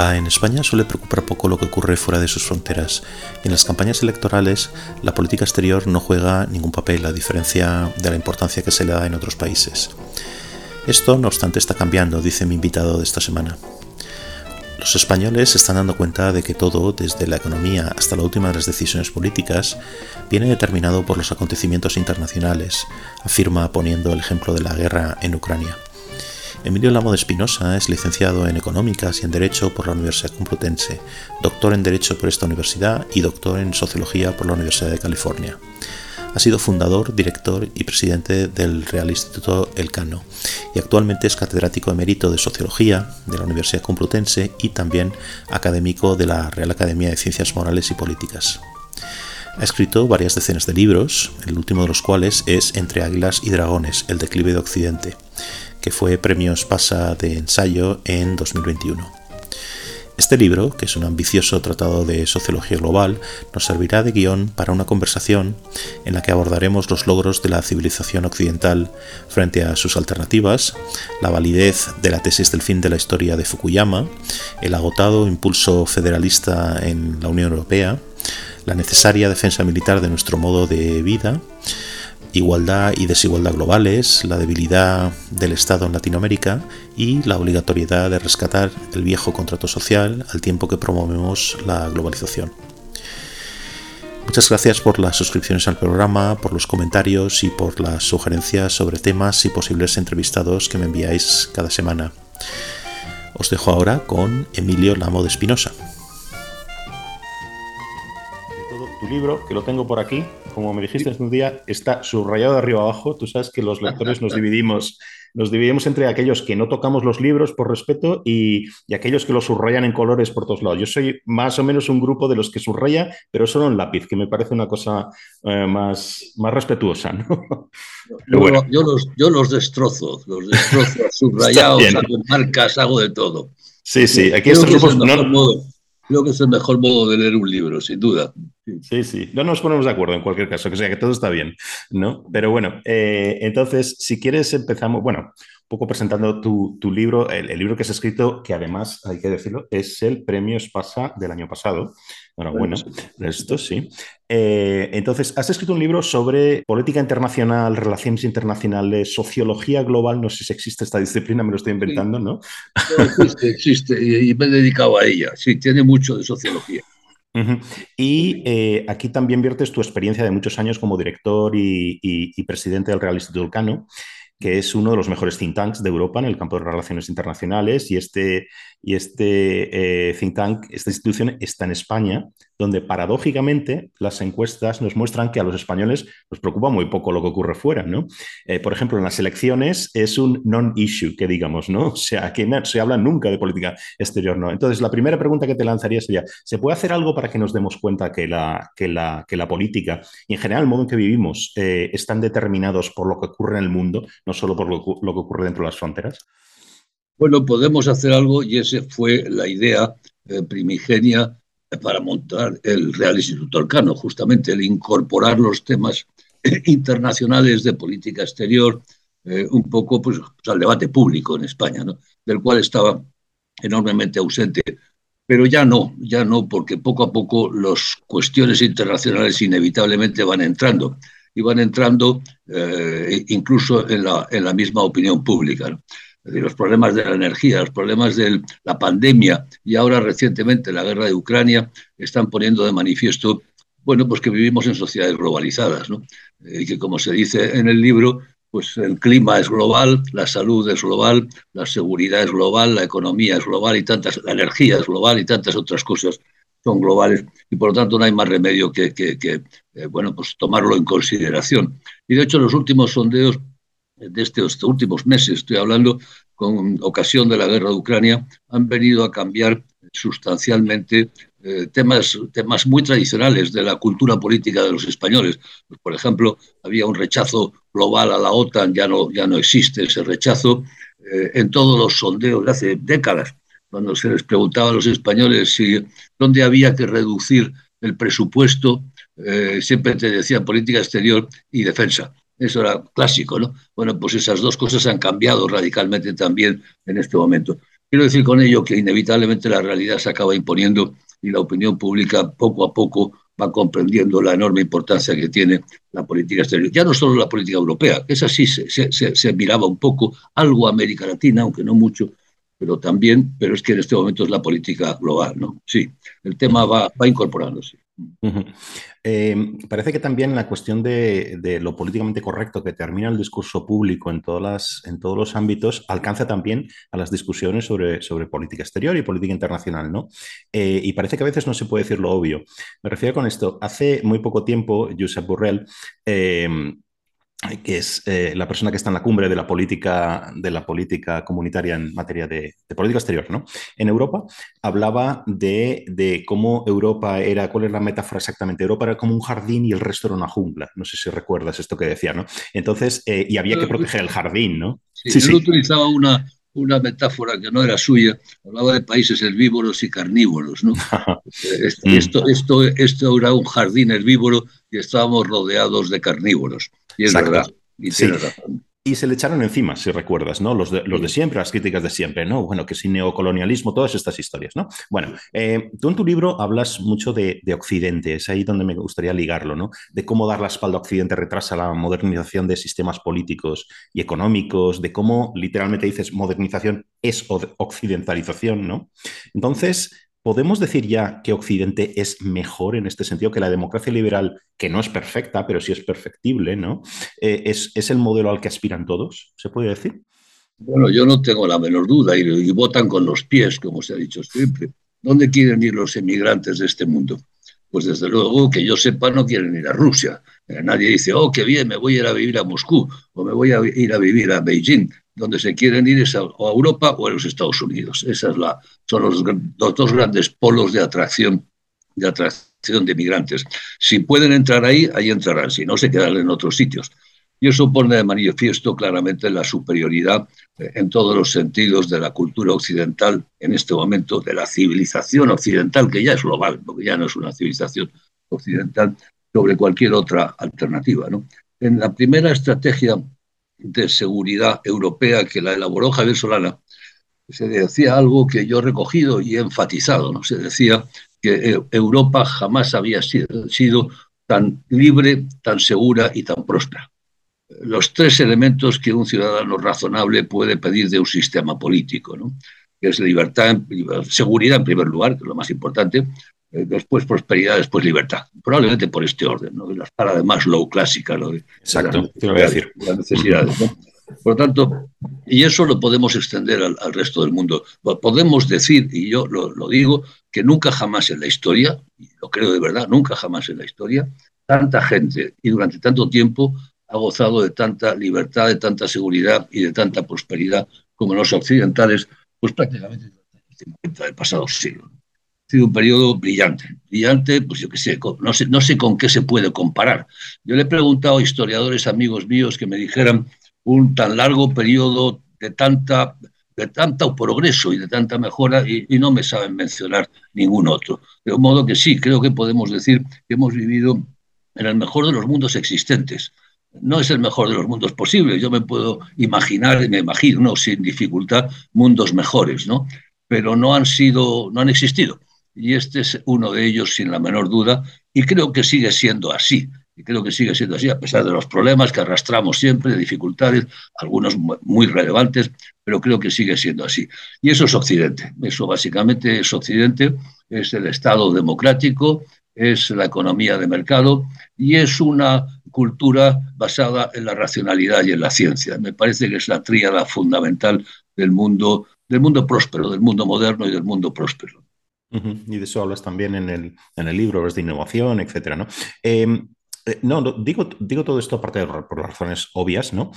En España suele preocupar poco lo que ocurre fuera de sus fronteras y en las campañas electorales la política exterior no juega ningún papel a diferencia de la importancia que se le da en otros países. Esto, no obstante, está cambiando, dice mi invitado de esta semana. Los españoles se están dando cuenta de que todo, desde la economía hasta la última de las decisiones políticas, viene determinado por los acontecimientos internacionales, afirma poniendo el ejemplo de la guerra en Ucrania. Emilio Lamo de Espinosa es licenciado en Económicas y en Derecho por la Universidad Complutense, doctor en Derecho por esta universidad y doctor en Sociología por la Universidad de California. Ha sido fundador, director y presidente del Real Instituto Elcano y actualmente es catedrático emérito de Sociología de la Universidad Complutense y también académico de la Real Academia de Ciencias Morales y Políticas. Ha escrito varias decenas de libros, el último de los cuales es Entre Águilas y Dragones, el declive de Occidente, que fue premio Espasa de ensayo en 2021. Este libro, que es un ambicioso tratado de sociología global, nos servirá de guion para una conversación en la que abordaremos los logros de la civilización occidental frente a sus alternativas, la validez de la tesis del fin de la historia de Fukuyama, el agotado impulso federalista en la Unión Europea, la necesaria defensa militar de nuestro modo de vida, igualdad y desigualdad globales, la debilidad del Estado en Latinoamérica y la obligatoriedad de rescatar el viejo contrato social al tiempo que promovemos la globalización. Muchas gracias por las suscripciones al programa, por los comentarios y por las sugerencias sobre temas y posibles entrevistados que me enviáis cada semana. Os dejo ahora con Emilio Lamo de Espinosa. Tu libro, que lo tengo por aquí, como me dijiste un día, está subrayado de arriba abajo. Tú sabes que los lectores nos dividimos, nos dividimos entre aquellos que no tocamos los libros por respeto y, aquellos que los subrayan en colores por todos lados. Yo soy más o menos un grupo de los que subraya, pero solo en lápiz, que me parece una cosa eh, más, más respetuosa. Yo, los, yo los destrozo, los destrozo subrayados, hago marcas, hago de todo. Sí, sí, aquí estos grupos... Creo que es el mejor modo de leer un libro, sin duda. Sí, sí. No nos ponemos de acuerdo en cualquier caso, que sea que todo está bien, ¿no? Pero bueno, eh, entonces, si quieres, empezamos. Bueno, poco presentando tu, libro, el, libro que has escrito, que además, hay que decirlo, es el premio Espasa del año pasado. Enhorabuena, esto sí. Eh, entonces, has escrito un libro sobre política internacional, relaciones internacionales, sociología global, no sé si existe esta disciplina, me lo estoy inventando, ¿no? existe, existe, y me he dedicado a ella, sí, tiene mucho de sociología. Y eh, aquí también viertes tu experiencia de muchos años como director y, y presidente del Real Instituto Elcano que es uno de los mejores think tanks de Europa en el campo de relaciones internacionales. Y este, y este eh, think tank, esta institución está en España, donde paradójicamente las encuestas nos muestran que a los españoles nos preocupa muy poco lo que ocurre fuera, ¿no? Eh, por ejemplo, en las elecciones es un non-issue, que digamos, ¿no? O sea, aquí no se habla nunca de política exterior, ¿no? Entonces, la primera pregunta que te lanzaría sería, ¿se puede hacer algo para que nos demos cuenta que la, que la, que la política y en general el modo en que vivimos eh, están determinados por lo que ocurre en el mundo, no solo por lo, que ocurre dentro de las fronteras? Bueno, podemos hacer algo y esa fue la idea eh, primigenia para montar el Real Instituto Arcano, justamente el incorporar los temas internacionales de política exterior eh, un poco pues, al debate público en España, del cual estaba enormemente ausente. Pero ya no, ya no, porque poco a poco las cuestiones internacionales inevitablemente van entrando y van entrando eh, incluso en la, en la, misma opinión pública. Los problemas de la energía, los problemas de la pandemia y ahora recientemente la guerra de Ucrania están poniendo de manifiesto, bueno, pues que vivimos en sociedades globalizadas, ¿no? Eh, y que como se dice en el libro, pues el clima es global, la salud es global, la seguridad es global, la economía es global y tantas, la energía es global y tantas otras cosas son globales y por lo tanto no hay más remedio que, eh, bueno, pues tomarlo en consideración. Y de hecho los últimos sondeos de estos últimos meses, estoy hablando con ocasión de la guerra de Ucrania, han venido a cambiar sustancialmente eh, temas, temas muy tradicionales de la cultura política de los españoles. Pues, por ejemplo, había un rechazo global a la OTAN, ya no, ya no existe ese rechazo. Eh, en todos los sondeos de hace décadas cuando se les preguntaba a los españoles si dónde había que reducir el presupuesto, eh, siempre te decían política exterior y defensa. Eso era clásico, ¿no? Bueno, pues esas dos cosas han cambiado radicalmente también en este momento. Quiero decir con ello que inevitablemente la realidad se acaba imponiendo y la opinión pública poco a poco va comprendiendo la enorme importancia que tiene la política exterior. Ya no solo la política europea, que esa sí se, se, miraba un poco, algo América Latina, aunque no mucho, pero también, pero es que en este momento es la política global, ¿no? Sí, el tema va, va incorporándose. Eh, parece que también la cuestión de, lo políticamente correcto que termina el discurso público en, todas las, en todos los ámbitos alcanza también a las discusiones sobre, política exterior y política internacional, ¿no? Eh, y parece que a veces no se puede decir lo obvio. Me refiero con esto. Hace muy poco tiempo, Josep Borrell eh, que es eh, la persona que está en la cumbre de la política, de la política comunitaria en materia de, política exterior, ¿no? En Europa hablaba de, de, cómo Europa era, ¿cuál es la metáfora exactamente? Europa era como un jardín y el resto era una jungla. No sé si recuerdas esto que decía, ¿no? Entonces, eh, y había que proteger el jardín, ¿no? Sí, sí, utilizaba una, una metáfora que no era suya, hablaba de países herbívoros y carnívoros, ¿no? Mm. esto, esto, esto era un jardín herbívoro y estábamos rodeados de carnívoros. Y es verdad. Y razón. Y se le echaron encima, si recuerdas, ¿no? Los de, los de siempre, las críticas de siempre, ¿no? Bueno, que sin neocolonialismo, todas estas historias, ¿no? Bueno, eh, tú en tu libro hablas mucho de, de, Occidente, es ahí donde me gustaría ligarlo, ¿no? De cómo dar la espalda a Occidente retrasa la modernización de sistemas políticos y económicos, de cómo literalmente dices modernización es occidentalización, ¿no? Entonces, ¿Podemos decir ya que Occidente es mejor en este sentido, que la democracia liberal, que no es perfecta, pero sí es perfectible, ¿no? Eh, es, es, el modelo al que aspiran todos? ¿Se puede decir? Bueno, yo no tengo la menor duda y, votan con los pies, como se ha dicho siempre. ¿Dónde quieren ir los emigrantes de este mundo? Pues desde luego que yo sepa no quieren ir a Rusia. Eh, nadie dice, oh, qué bien, me voy a ir a vivir a Moscú o me voy a ir a vivir a Beijing donde se quieren ir es a, o a Europa o a los Estados Unidos. Esa es son los, dos grandes polos de atracción, de migrantes. Si pueden entrar ahí, ahí entrarán, si no, se quedarán en otros sitios. Y eso pone de manifiesto claramente la superioridad eh, en todos los sentidos de la cultura occidental en este momento, de la civilización occidental, que ya es global, porque ya no es una civilización occidental, sobre cualquier otra alternativa. En la primera estrategia de seguridad europea que la elaboró Javier Solana, se decía algo que yo he recogido y he enfatizado, ¿no? Se decía que eh, Europa jamás había sido, tan libre, tan segura y tan próspera. Los tres elementos que un ciudadano razonable puede pedir de un sistema político, ¿no? que es libertad, seguridad en primer lugar, que es lo más importante, después prosperidad, después libertad. Probablemente por este orden, ¿no? la escala de Maslow clásica, ¿no? Exacto, te lo voy a decir. Las necesidades, ¿no? Por lo tanto, y eso lo podemos extender al, al resto del mundo. Podemos decir, y yo lo, lo, digo, que nunca jamás en la historia, y lo creo de verdad, nunca jamás en la historia, tanta gente y durante tanto tiempo ha gozado de tanta libertad, de tanta seguridad y de tanta prosperidad como los occidentales, pues prácticamente del pasado siglo sido un periodo brillante. Brillante, pues yo qué sé, no sé, no sé con qué se puede comparar. Yo le he preguntado a historiadores amigos míos que me dijeran un tan largo periodo de tanta de tanto progreso y de tanta mejora y, y, no me saben mencionar ningún otro. De modo que sí, creo que podemos decir que hemos vivido en el mejor de los mundos existentes. No es el mejor de los mundos posibles. Yo me puedo imaginar, me imagino sin dificultad, mundos mejores, ¿no? Pero no han sido, no han existido y este es uno de ellos sin la menor duda, y creo que sigue siendo así, y creo que sigue siendo así, a pesar de los problemas que arrastramos siempre, de dificultades, algunos muy relevantes, pero creo que sigue siendo así. Y eso es Occidente, eso básicamente es Occidente, es el Estado democrático, es la economía de mercado y es una cultura basada en la racionalidad y en la ciencia. Me parece que es la tríada fundamental del mundo, del mundo próspero, del mundo moderno y del mundo próspero. Y de eso hablas también en el, en el libro, hablas de innovación, etcétera, ¿no? Eh, no, digo, digo todo esto aparte de, por razones obvias, ¿no?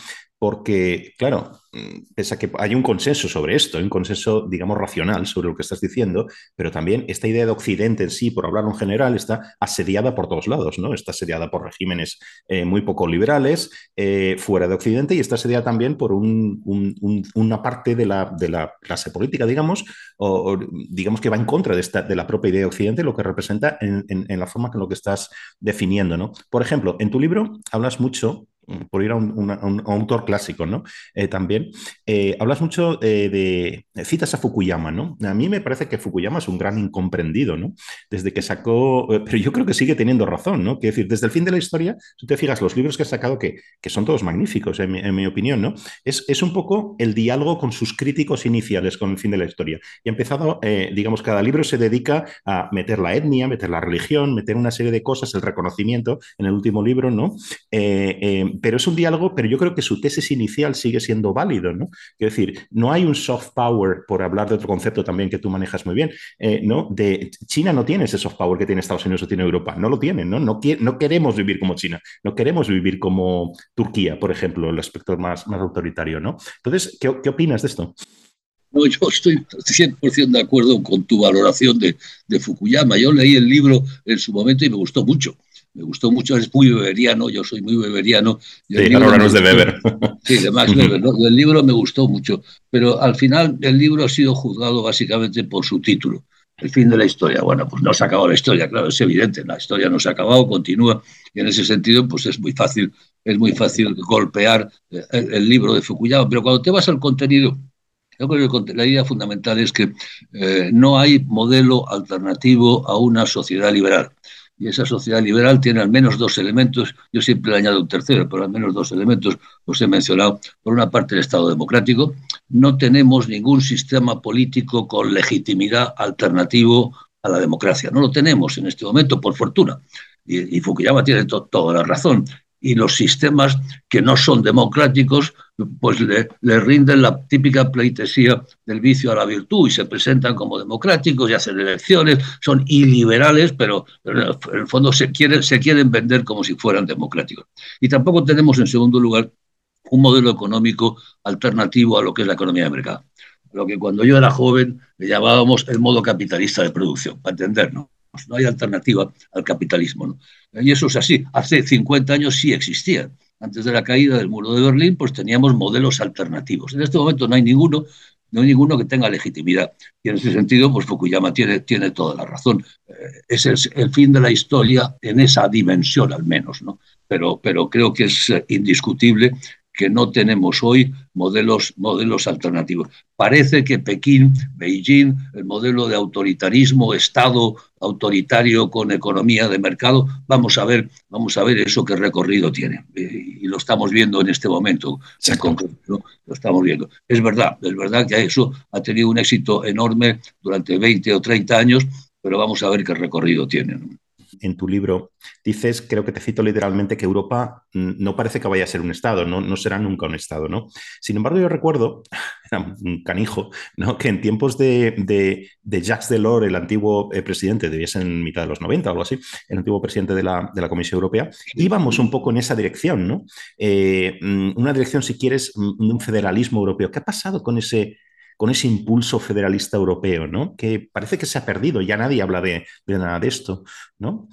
Porque, claro, mm, pese a que hay un consenso sobre esto, un consenso, digamos, racional sobre lo que estás diciendo, pero también esta idea de Occidente en sí, por hablar en general, está asediada por todos lados, ¿no? Está asediada por regímenes eh, muy poco liberales eh, fuera de Occidente y está asediada también por un, un, un, una parte de la, clase política, digamos, o, digamos que va en contra de, la propia idea de Occidente, lo que representa en, en, la forma en lo que estás definiendo, ¿no? Por ejemplo, en tu libro hablas mucho por ir a un, autor clásico, ¿no? Eh, también, eh, hablas mucho de, citas a Fukuyama, ¿no? A mí me parece que Fukuyama es un gran incomprendido, ¿no? Desde que sacó, pero yo creo que sigue teniendo razón, ¿no? Quiero decir, desde el fin de la historia, si te fijas, los libros que ha sacado, que, que son todos magníficos, en mi, opinión, ¿no? Es, es, un poco el diálogo con sus críticos iniciales con el fin de la historia. Y ha empezado, digamos, cada libro se dedica a meter la etnia, meter la religión, meter una serie de cosas, el reconocimiento en el último libro, ¿no? Pero es un diálogo, pero yo creo que su tesis inicial sigue siendo válido, ¿no? Quiero decir, no hay un soft power, por hablar de otro concepto también que tú manejas muy bien, eh, ¿no? De China no tiene ese soft power que tiene Estados Unidos o tiene Europa, no lo tienen, ¿no? No, queremos vivir como China, no queremos vivir como Turquía, por ejemplo, el aspecto más, autoritario, ¿no? Entonces, ¿qué, opinas de esto? No, yo estoy 100% de acuerdo con tu valoración de, Fukuyama. Yo leí el libro en su momento y me gustó mucho me gustó mucho, es muy beberiano, yo soy muy beberiano. sí, ahora de Weber. Sí, de Max Weber. El libro me gustó mucho, pero al final el libro ha sido juzgado básicamente por su título, El fin de la historia. Bueno, pues no se ha acabado la historia, claro, es evidente, la historia no se ha acabado, continúa, y en ese sentido, pues es muy fácil, es muy fácil golpear eh, el, libro de Fukuyama, pero cuando te vas al contenido, yo creo que la idea fundamental es que eh, no hay modelo alternativo a una sociedad liberal y esa sociedad liberal tiene al menos dos elementos, yo siempre le añado un tercero, pero al menos dos elementos los he mencionado. Por una parte, el Estado democrático. No tenemos ningún sistema político con legitimidad alternativo a la democracia. No lo tenemos en este momento, por fortuna. Y, Fukuyama tiene toda la razón y los sistemas que no son democráticos, pues le, rinden la típica pleitesía del vicio a la virtud y se presentan como democráticos y hacen elecciones, son iliberales, pero, en el fondo se quieren, se quieren vender como si fueran democráticos. Y tampoco tenemos, en segundo lugar, un modelo económico alternativo a lo que es la economía de mercado. Lo que cuando yo era joven le llamábamos el modo capitalista de producción, para entendernos. No hay alternativa al capitalismo. ¿no? Y eso es así. Hace 50 años sí existían. Antes de la caída del muro de Berlín, pues teníamos modelos alternativos. En este momento no hay ninguno, no hay ninguno que tenga legitimidad. Y en ese sentido, pues Fukuyama tiene, tiene toda la razón. Eh, ese es el fin de la historia en esa dimensión al menos, ¿no? Pero, pero creo que es eh, indiscutible que no tenemos hoy modelos, modelos alternativos. Parece que Pekín, Beijing, el modelo de autoritarismo, Estado autoritario con economía de mercado, vamos a ver, vamos a ver eso qué recorrido tiene. Eh, y lo estamos viendo en este momento, en concreto, lo estamos viendo. Es verdad, es verdad que eso ha tenido un éxito enorme durante 20 o 30 años, pero vamos a ver qué recorrido tiene en tu libro, dices, creo que te cito literalmente, que Europa mm, no parece que vaya a ser un Estado, no, no será nunca un Estado, ¿no? Sin embargo, yo recuerdo, era un canijo, ¿no? que en tiempos de, de, Jacques Delors, el antiguo eh, presidente, debía ser en mitad de los 90 o algo así, el antiguo presidente de la, de la Comisión Europea, íbamos un poco en esa dirección, ¿no? Eh, mm, una dirección, si quieres, mm, de un federalismo europeo. ¿Qué ha pasado con ese con ese impulso federalista europeo, ¿no? Que parece que se ha perdido, ya nadie habla de, nada de esto, ¿no?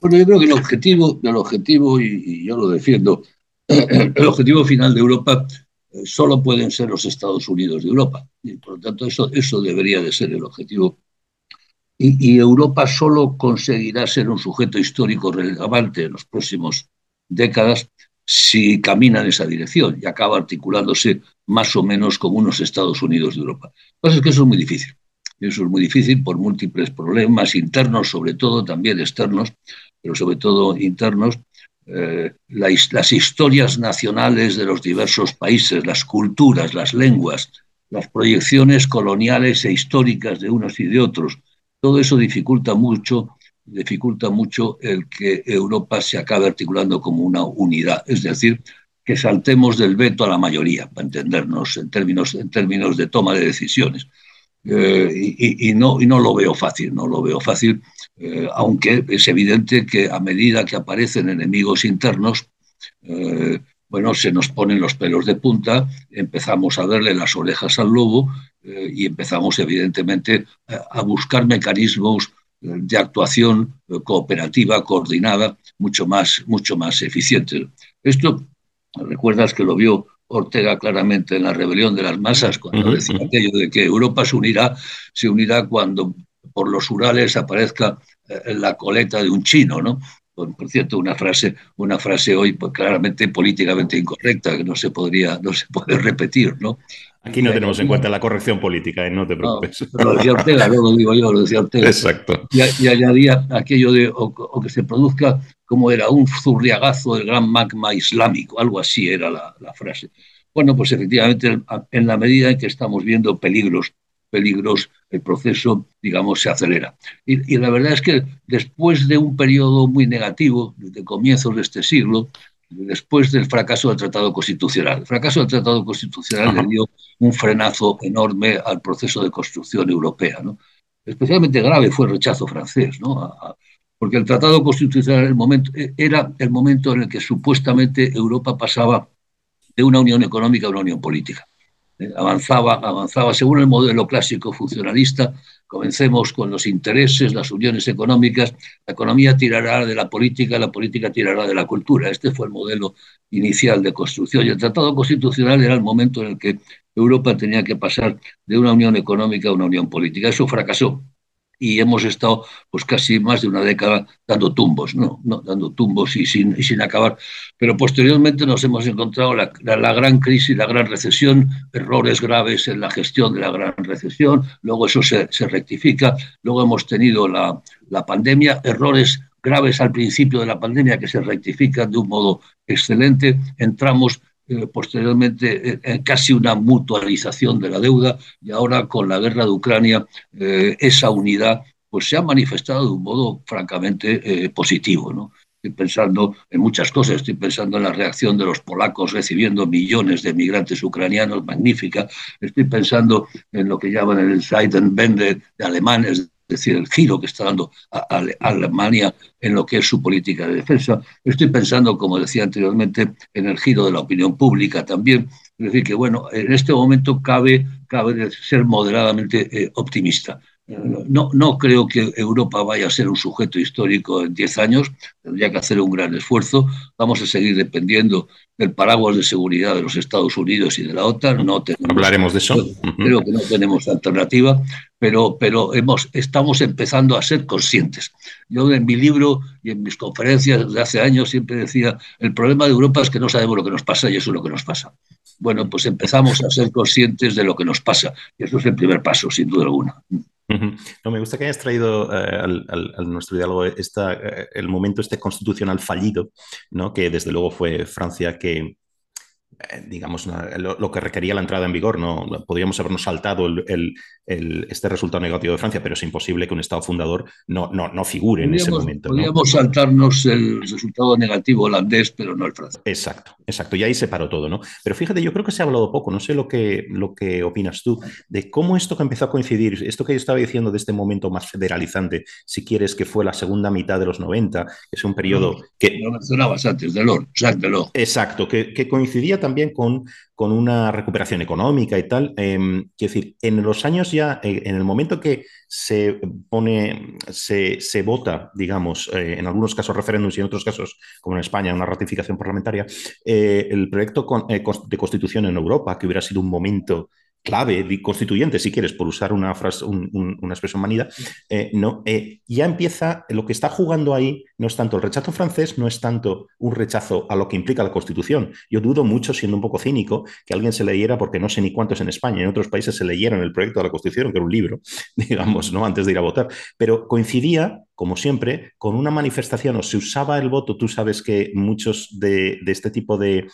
Bueno, yo creo que el objetivo, el objetivo y, yo lo defiendo, el objetivo final de Europa eh, solo pueden ser los Estados Unidos de Europa. Y por lo tanto, eso, eso debería de ser el objetivo. Y, y Europa solo conseguirá ser un sujeto histórico relevante en los próximos décadas si camina en esa dirección y acaba articulándose más o menos como unos Estados Unidos de Europa. Lo que pasa es que eso es muy difícil. Eso es muy difícil por múltiples problemas internos, sobre todo también externos, pero sobre todo internos. Eh, las historias nacionales de los diversos países, las culturas, las lenguas, las proyecciones coloniales e históricas de unos y de otros, todo eso dificulta mucho dificulta mucho el que Europa se acabe articulando como una unidad, es decir, que saltemos del veto a la mayoría, para entendernos en términos, en términos de toma de decisiones. Eh, y, no, y no lo veo fácil, no lo veo fácil, eh, aunque es evidente que a medida que aparecen enemigos internos, eh, bueno, se nos ponen los pelos de punta, empezamos a verle las orejas al lobo y empezamos evidentemente a buscar mecanismos de actuación cooperativa, coordinada, mucho más, mucho más eficiente. Esto, recuerdas que lo vio Ortega claramente en la rebelión de las masas, cuando decía aquello de que Europa se unirá, se unirá cuando por los Urales aparezca eh, la coleta de un chino, ¿no? por, cierto, una frase, una frase hoy pues, claramente políticamente incorrecta, que no se podría, no se puede repetir, ¿no? Aquí no tenemos en cuenta la corrección política, ¿eh? no te preocupes. No, lo decía Ortega, no lo digo yo, lo decía Ortega. Exacto. Y, añadía aquello de o, que se produzca como era un zurriagazo del gran magma islámico, algo así era la, la frase. Bueno, pues efectivamente, en la medida en que estamos viendo peligros peligros, el proceso, digamos, se acelera. Y, la verdad es que después de un periodo muy negativo, desde comienzos de este siglo, después del fracaso del Tratado Constitucional. El fracaso del Tratado Constitucional le dio un frenazo enorme al proceso de construcción europea. ¿no? Especialmente grave fue el rechazo francés, ¿no? porque el Tratado Constitucional el momento, era el momento en el que supuestamente Europa pasaba de una unión económica a una unión política. Eh, avanzaba, avanzaba según el modelo clásico funcionalista. Comencemos con los intereses, las uniones económicas, la economía tirará de la política, la política tirará de la cultura. Este fue el modelo inicial de construcción y el Tratado Constitucional era el momento en el que Europa tenía que pasar de una unión económica a una unión política. Eso fracasó y hemos estado pues casi más de una década dando tumbos, no, no dando tumbos y sin, y sin acabar. Pero posteriormente nos hemos encontrado la, la, gran crisis, la gran recesión, errores graves en la gestión de la gran recesión, luego eso se, se rectifica, luego hemos tenido la, la pandemia, errores graves al principio de la pandemia que se rectifican de un modo excelente, entramos eh, posteriormente eh, en casi una mutualización de la deuda y ahora con la guerra de Ucrania eh, esa unidad pues se ha manifestado de un modo francamente positivo. ¿no? Estoy pensando en muchas cosas, estoy pensando en la reacción de los polacos recibiendo millones de migrantes ucranianos, magnífica. Estoy pensando en lo que llaman el Zeitenwende de alemanes, es decir, el giro que está dando Alemania en lo que es su política de defensa. Estoy pensando, como decía anteriormente, en el giro de la opinión pública también. Es decir, que bueno, en este momento cabe, cabe ser moderadamente eh, optimista. No, no creo que Europa vaya a ser un sujeto histórico en 10 años, tendría que hacer un gran esfuerzo. Vamos a seguir dependiendo del paraguas de seguridad de los Estados Unidos y de la OTAN. No Hablaremos de eso. Creo que no tenemos alternativa, pero, pero hemos, estamos empezando a ser conscientes. Yo en mi libro y en mis conferencias de hace años siempre decía, el problema de Europa es que no sabemos lo que nos pasa y eso es lo que nos pasa. Bueno, pues empezamos a ser conscientes de lo que nos pasa y eso es el primer paso, sin duda alguna. No, me gusta que hayas traído eh, al, nuestro diálogo esta, eh, el momento este constitucional fallido, ¿no? que desde luego fue Francia que, digamos, lo, que requería la entrada en vigor. ¿no? Podríamos habernos saltado el, este resultado negativo de Francia, pero es imposible que un Estado fundador no, no, no figure en ese momento. Podríamos saltarnos el resultado negativo holandés, pero no el francés. Exacto, exacto. Y ahí se paró todo. ¿no? Pero fíjate, yo creo que se ha hablado poco, no sé lo que, lo que opinas tú, de cómo esto que empezó a coincidir, esto que yo estaba diciendo de este momento más federalizante, si quieres, que fue la segunda mitad de los 90, que es un periodo que... Lo mencionabas antes, Delors, Jacques Delors. Exacto, que, que coincidía también con, con una recuperación económica y tal. Eh, quiero decir, en los años ya, eh, en el momento que se pone, se, se vota, digamos, eh, en algunos casos referéndums y en otros casos, como en España, una ratificación parlamentaria, eh, el proyecto de constitución en Europa, que hubiera sido un momento clave, constituyente, si quieres, por usar una, frase, una expresión manida, eh, no, eh, ya empieza, lo que está jugando ahí no es tanto el rechazo francés, no es tanto un rechazo a lo que implica la Constitución. Yo dudo mucho, siendo un poco cínico, que alguien se leyera, porque no sé ni cuántos en España, en otros países se leyeron el proyecto de la Constitución, que era un libro, digamos, ¿no? antes de ir a votar, pero coincidía como siempre, con una manifestación o se usaba el voto, tú sabes que muchos de, este tipo de,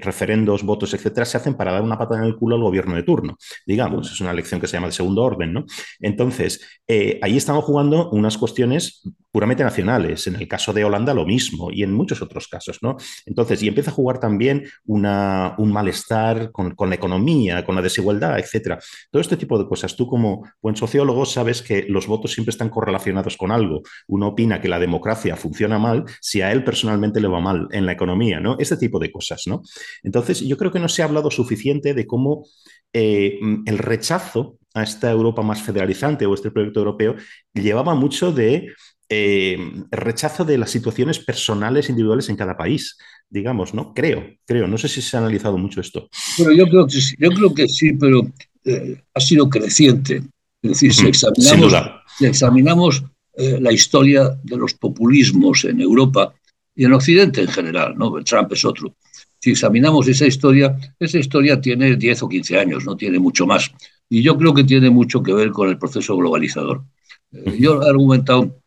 referendos, votos, etcétera, se hacen para dar una pata en el culo al gobierno de turno, digamos, es una elección que se llama de segundo orden, ¿no? Entonces, eh, ahí estamos jugando unas cuestiones puramente nacionales, en el caso de Holanda lo mismo y en muchos otros casos, ¿no? Entonces, y empieza a jugar también una, un malestar con, con, la economía, con la desigualdad, etcétera. Todo este tipo de cosas. Tú como buen sociólogo sabes que los votos siempre están correlacionados con algo uno opina que la democracia funciona mal si a él personalmente le va mal en la economía, ¿no? Este tipo de cosas, ¿no? Entonces, yo creo que no se ha hablado suficiente de cómo eh, el rechazo a esta Europa más federalizante o este proyecto europeo llevaba mucho de eh, rechazo de las situaciones personales individuales en cada país, digamos, ¿no? Creo, creo. No sé si se ha analizado mucho esto. Bueno, yo creo que sí, yo creo que sí pero eh, ha sido creciente. Es decir, si examinamos, si examinamos eh, la historia de los populismos en Europa y en Occidente en general, ¿no? Trump es otro. Si examinamos esa historia, esa historia tiene 10 o 15 años, no tiene mucho más. Y yo creo que tiene mucho que ver con el proceso globalizador. Eh, yo he argumentado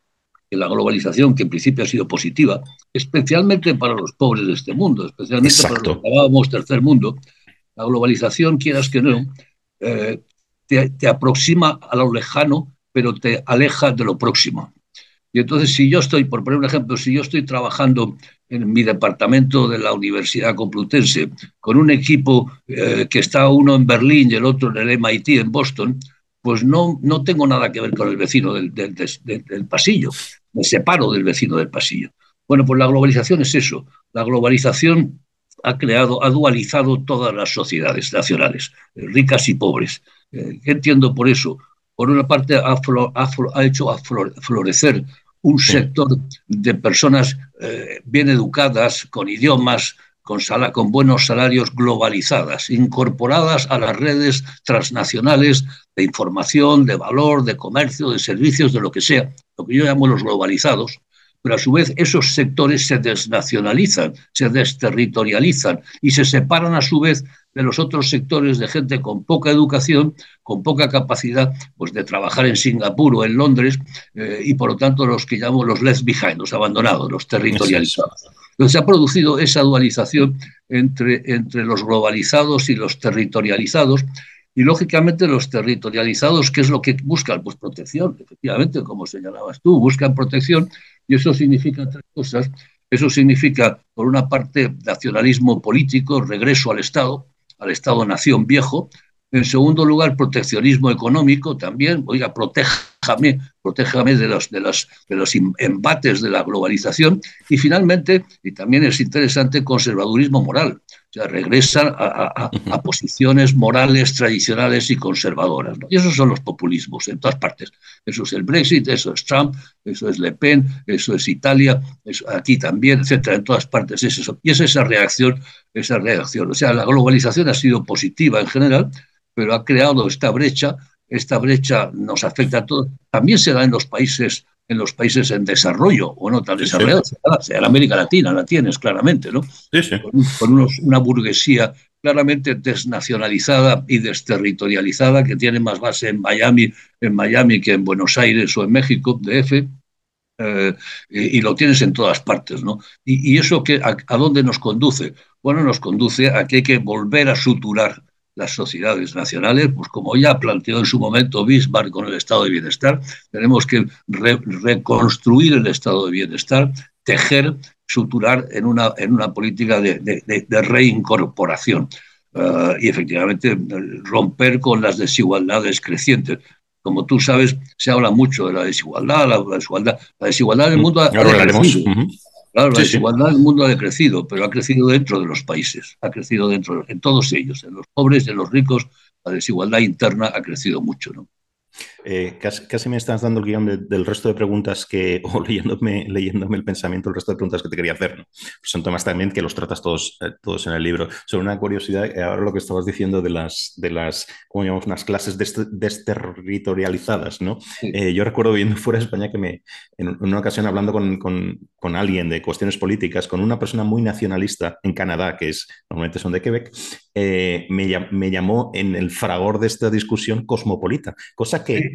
que la globalización, que en principio ha sido positiva, especialmente para los pobres de este mundo, especialmente para los que llamábamos tercer mundo, la globalización, quieras que no, eh, te, te, aproxima a lo lejano, pero te aleja de lo próximo. Y entonces, si yo estoy, por poner un ejemplo, si yo estoy trabajando en mi departamento de la Universidad Complutense con un equipo eh, que está uno en Berlín y el otro en el MIT en Boston, pues no, no tengo nada que ver con el vecino del, del, del, pasillo, me separo del vecino del pasillo. Bueno, pues la globalización es eso, la globalización ha creado, ha dualizado todas las sociedades nacionales, eh, ricas y pobres. Eh, ¿Qué entiendo por eso? Por una parte, ha, ha, ha hecho florecer un sector de personas eh, bien educadas, con idiomas, con, con, buenos salarios globalizadas, incorporadas a las redes transnacionales de información, de valor, de comercio, de servicios, de lo que sea, lo que yo llamo los globalizados, pero a su vez esos sectores se desnacionalizan, se desterritorializan y se separan a su vez de los otros sectores de gente con poca educación, con poca capacidad pues, de trabajar en Singapur o en Londres, eh, y por lo tanto los que llamo los left behind, los abandonados, los territorializados. Entonces se ha producido esa dualización entre, entre los globalizados y los territorializados, y lógicamente los territorializados, ¿qué es lo que buscan? Pues protección, efectivamente, como señalabas tú, buscan protección, y eso significa tres cosas. Eso significa, por una parte, nacionalismo político, regreso al Estado, al Estado-nación viejo. En segundo lugar, proteccionismo económico también. Oiga, protéjame, protéjame de los, de, los, de los embates de la globalización. Y finalmente, y también es interesante, conservadurismo moral sea, regresan a, a, posiciones morales tradicionales y conservadoras. ¿no? Y esos son los populismos en todas partes. Eso es el Brexit, eso es Trump, eso es Le Pen, eso es Italia, eso aquí también, etcétera, en todas partes es eso. Y es esa reacción, esa reacción. O sea, la globalización ha sido positiva en general, pero ha creado esta brecha. Esta brecha nos afecta a todos. También se da en los países en los países en desarrollo o no tan desarrollados. Sí, sí. En América Latina la tienes claramente, ¿no? Sí, sí. Con, con unos, una burguesía claramente desnacionalizada y desterritorializada que tiene más base en Miami, en Miami que en Buenos Aires o en México, DF. Eh, y, y, lo tienes en todas partes, ¿no? Y, y eso que a, a, dónde nos conduce? Bueno, nos conduce a que hay que volver a suturar las sociedades nacionales, pues como ya planteó en su momento Bismarck con el estado de bienestar, tenemos que re reconstruir el estado de bienestar, tejer, suturar en una, en una política de, de, de reincorporación uh, y efectivamente romper con las desigualdades crecientes. Como tú sabes, se habla mucho de la desigualdad, la, desigualdad, la desigualdad en el mundo. Uh -huh. Claro, la desigualdad sí. el mundo ha crecido, pero ha crecido dentro de los países, ha crecido dentro, en todos ellos, en los pobres, en los ricos, la desigualdad interna ha crecido mucho, ¿no? Eh, casi, casi, me estás dando el guion de, del resto de preguntas que, o leyéndome, leyéndome el pensamiento, el resto de preguntas que te quería hacer. ¿no? Son temas también que los tratas todos, eh, todos en el libro. Sobre una curiosidad, eh, ahora lo que estabas diciendo de las, de las ¿cómo llamamos? Unas clases desterritorializadas, ¿no? Sí. Eh, yo recuerdo viendo fuera de España que me, en, una ocasión hablando con, con, con, alguien de cuestiones políticas, con una persona muy nacionalista en Canadá, que es, normalmente son de Quebec, me, me, llamó en el fragor de esta discusión cosmopolita, cosa que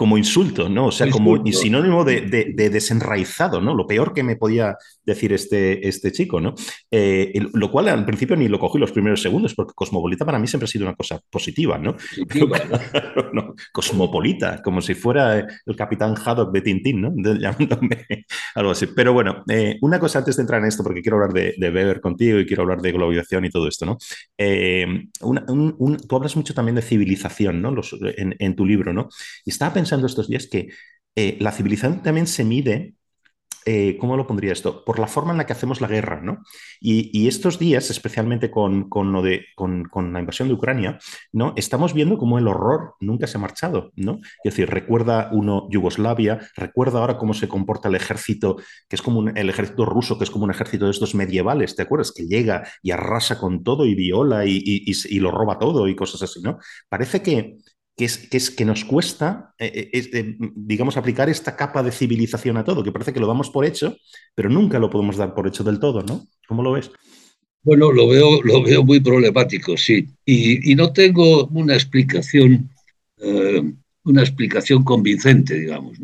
como insulto, ¿no? O sea, como sinónimo de, de, de, desenraizado, ¿no? Lo peor que me podía decir este, este chico, ¿no? Eh, lo cual al principio ni lo cogí los primeros segundos, porque cosmopolita para mí siempre ha sido una cosa positiva, ¿no? Pero, claro, no cosmopolita, como si fuera el capitán Haddock de Tintín, ¿no? De, llamándome algo así. Pero bueno, eh, una cosa antes de entrar en esto, porque quiero hablar de, de Weber contigo y quiero hablar de globalización y todo esto, ¿no? Eh, una, un, un, tú hablas mucho también de civilización, ¿no? Los, en, en, tu libro, ¿no? Y estaba pensando estos días que eh, la civilización también se mide eh, ¿cómo lo pondría esto? Por la forma en la que hacemos la guerra, ¿no? Y, y estos días, especialmente con, con, lo de, con, con, la invasión de Ucrania, ¿no? Estamos viendo cómo el horror nunca se ha marchado, ¿no? Es decir, recuerda uno Yugoslavia, recuerda ahora cómo se comporta el ejército, que es como el ejército ruso, que es como un ejército de estos medievales, ¿te acuerdas? Que llega y arrasa con todo y viola y, y, y lo roba todo y cosas así, ¿no? Parece que que es, que, es, que nos cuesta, eh, eh, digamos, aplicar esta capa de civilización a todo, que parece que lo damos por hecho, pero nunca lo podemos dar por hecho del todo, ¿no? ¿Cómo lo ves? Bueno, lo veo, lo veo muy problemático, sí. Y, no tengo una explicación, eh, una explicación convincente, digamos.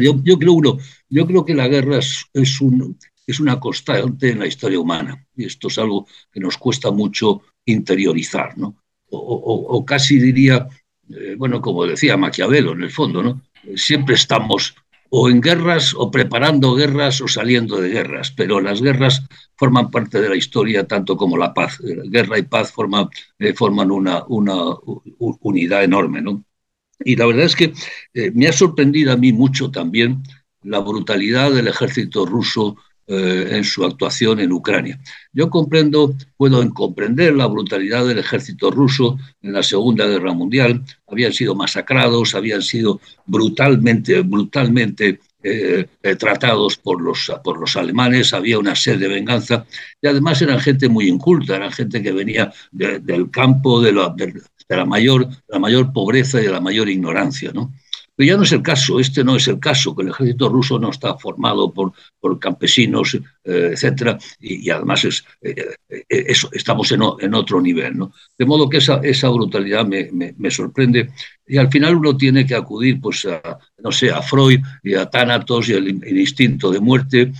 Yo, creo uno, yo creo que la guerra es, un, es una constante en la historia humana. Y esto es algo que nos cuesta mucho interiorizar, ¿no? O, casi diría, eh, bueno, como decía Maquiavelo en el fondo, ¿no? Siempre estamos o en guerras o preparando guerras o saliendo de guerras, pero las guerras forman parte de la historia tanto como la paz. Guerra y paz forman, eh, forman una, una, unidad enorme. ¿no? Y la verdad es que eh, me ha sorprendido a mí mucho también la brutalidad del ejército ruso eh, en su actuación en Ucrania. Yo comprendo, puedo comprender la brutalidad del ejército ruso en la Segunda Guerra Mundial. Habían sido masacrados, habían sido brutalmente, brutalmente eh, eh, tratados por los, por los alemanes, había una sed de venganza y además eran gente muy inculta, eran gente que venía del campo de la, de, mayor, la mayor pobreza y de la mayor ignorancia. ¿no? Pero ya no es el caso, este no es el caso, que el ejército ruso no está formado por, por campesinos, etcétera, y, además es, eh, eh, eso, estamos en, otro nivel. ¿no? De modo que esa, brutalidad me, sorprende y al final uno tiene que acudir pues, a, no sé, a Freud y a Thanatos y el, instinto de muerte.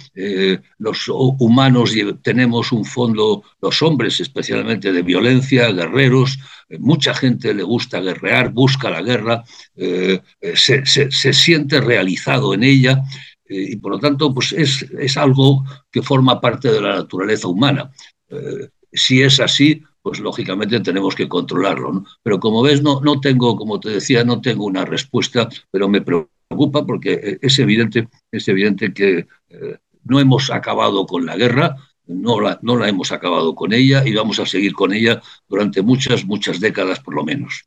los humanos tenemos un fondo, los hombres especialmente, de violencia, guerreros, mucha gente le gusta guerrear, busca la guerra, se siente realizado en ella y por lo tanto pues es, es, algo que forma parte de la naturaleza humana. Eh, si es así, pues lógicamente tenemos que controlarlo. Pero como ves, no, no tengo, como te decía, no tengo una respuesta, pero me preocupa porque es evidente, es evidente que eh, no hemos acabado con la guerra, no la, no la hemos acabado con ella y vamos a seguir con ella durante muchas, muchas décadas por lo menos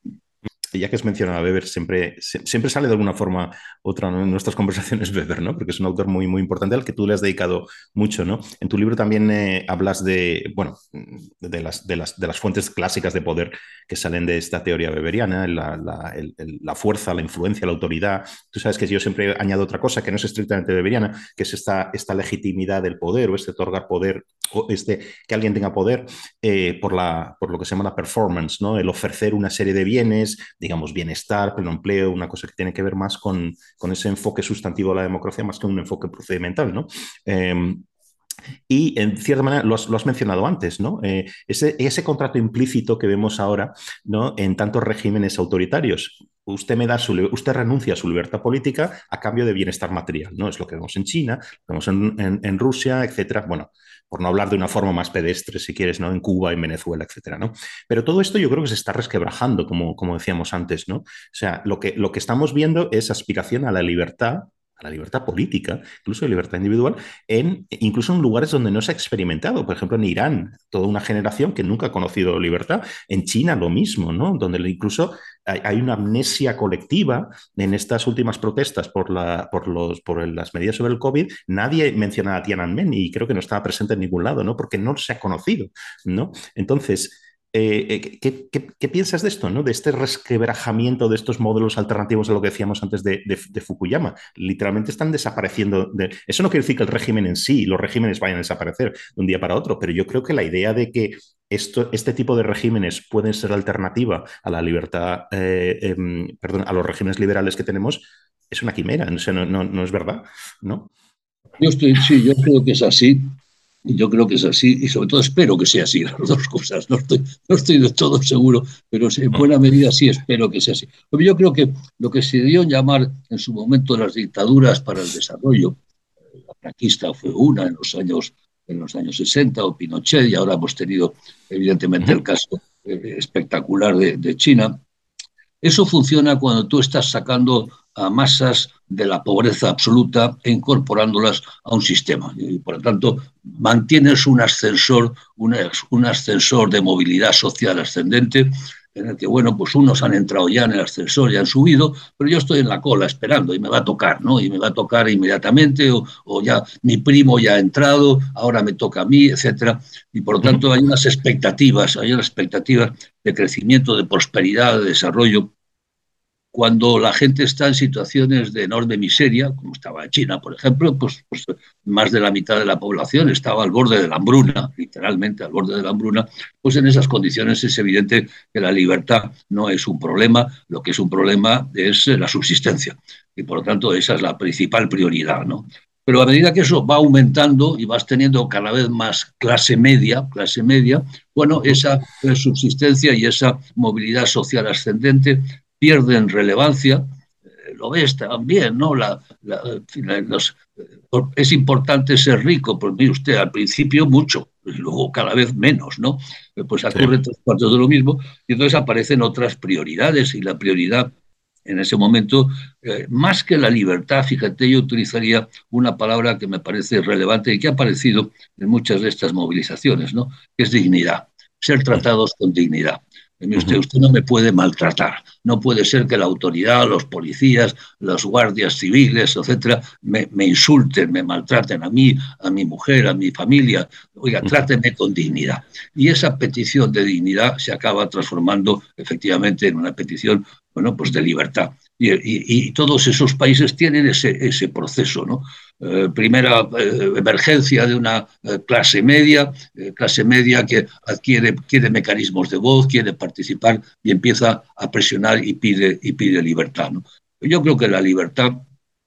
ya que has mencionado a Weber, siempre, siempre sale de alguna forma otra en nuestras conversaciones Weber, ¿no? Porque es un autor muy, muy importante al que tú le has dedicado mucho, ¿no? En tu libro también eh, hablas de, bueno, de las, de, las, de las fuentes clásicas de poder que salen de esta teoría weberiana, la, la, fuerza, la influencia, la autoridad. Tú sabes que yo siempre añado otra cosa que no es estrictamente weberiana, que es esta, esta legitimidad del poder o este otorgar poder, o este, que alguien tenga poder eh, por, la, por lo que se llama la performance, ¿no? El ofrecer una serie de bienes, digamos, bienestar, pleno empleo, una cosa que tiene que ver más con, con ese enfoque sustantivo de la democracia más que un enfoque procedimental, ¿no? Em, y en cierta manera lo has, mencionado antes, ¿no? Eh, ese, ese, contrato implícito que vemos ahora ¿no? en tantos regímenes autoritarios. Usted, me da su, usted renuncia a su libertad política a cambio de bienestar material, ¿no? Es lo que vemos en China, lo vemos en, en, Rusia, etcétera. Bueno, por no hablar de una forma más pedestre, si quieres, ¿no? En Cuba, en Venezuela, etcétera, ¿no? Pero todo esto yo creo que se está resquebrajando, como, como decíamos antes, ¿no? O sea, lo que, lo que estamos viendo es aspiración a la libertad a la libertad política, incluso de libertad individual, en, incluso en lugares donde no se ha experimentado. Por ejemplo, en Irán, toda una generación que nunca ha conocido libertad. En China, lo mismo, ¿no? Donde incluso hay, una amnesia colectiva en estas últimas protestas por, las medidas sobre el COVID. Nadie menciona a Tiananmen y creo que no estaba presente en ningún lado, ¿no? Porque no se ha conocido, ¿no? Entonces, eh, eh, ¿qué, piensas de esto, ¿no? de este resquebrajamiento de estos modelos alternativos a lo que decíamos antes de, Fukuyama? Literalmente están desapareciendo. Eso no quiere decir que el régimen en sí, los regímenes vayan a desaparecer de un día para otro, pero yo creo que la idea de que esto, este tipo de regímenes pueden ser alternativa a la libertad, eh, em, perdón, a los regímenes liberales que tenemos, es una quimera, no, no, es verdad, ¿no? Yo estoy, sí, yo creo que es así. Yo creo que es así y sobre todo espero que sea así, las dos cosas. No estoy, no estoy de todo seguro, pero en buena medida sí espero que sea así. Yo creo que lo que se dio llamar en su momento las dictaduras para el desarrollo, la franquista fue una en los años, en los años 60 o Pinochet y ahora hemos tenido evidentemente el caso eh, espectacular de, de China. Eso funciona cuando tú estás sacando a masas de la pobreza absoluta e incorporándolas a un sistema. Y por lo tanto, mantienes un ascensor, un, ascensor de movilidad social ascendente en el que, bueno, pues unos han entrado ya en el ascensor y han subido, pero yo estoy en la cola esperando y me va a tocar, ¿no? Y me va a tocar inmediatamente, o, o ya mi primo ya ha entrado, ahora me toca a mí, etcétera. Y por lo tanto hay unas expectativas, hay unas expectativas de crecimiento, de prosperidad, de desarrollo cuando la gente está en situaciones de enorme miseria, como estaba en China, por ejemplo, pues, pues, más de la mitad de la población estaba al borde de la hambruna, literalmente al borde de la hambruna, pues en esas condiciones es evidente que la libertad no es un problema, lo que es un problema es la subsistencia. Y por lo tanto esa es la principal prioridad, ¿no? Pero a medida que eso va aumentando y vas teniendo cada vez más clase media, clase media, bueno, esa subsistencia y esa movilidad social ascendente pierden relevancia. Eh, lo ves también, ¿no? La, es importante ser rico, pues mire usted, al principio mucho, y luego cada vez menos, ¿no? Pues ocurre tres cuartos de lo mismo, y entonces aparecen otras prioridades, y la prioridad en ese momento, eh, más que la libertad, fíjate, yo utilizaría una palabra que me parece relevante y que ha aparecido en muchas de estas movilizaciones, ¿no? que es dignidad, ser tratados con dignidad. Usted, usted no me puede maltratar. No puede ser que la autoridad, los policías, los guardias civiles, etcétera, me, insulten, me maltraten a mí, a mi mujer, a mi familia. Oiga, tráteme con dignidad. Y esa petición de dignidad se acaba transformando efectivamente en una petición bueno, pues de libertad. Y, todos esos países tienen ese, ese proceso, ¿no? Eh, primera eh, emergencia de una eh, clase media, clase media que adquiere, quiere mecanismos de voz, quiere participar y empieza a presionar y pide, y pide libertad. ¿no? Yo creo que la libertad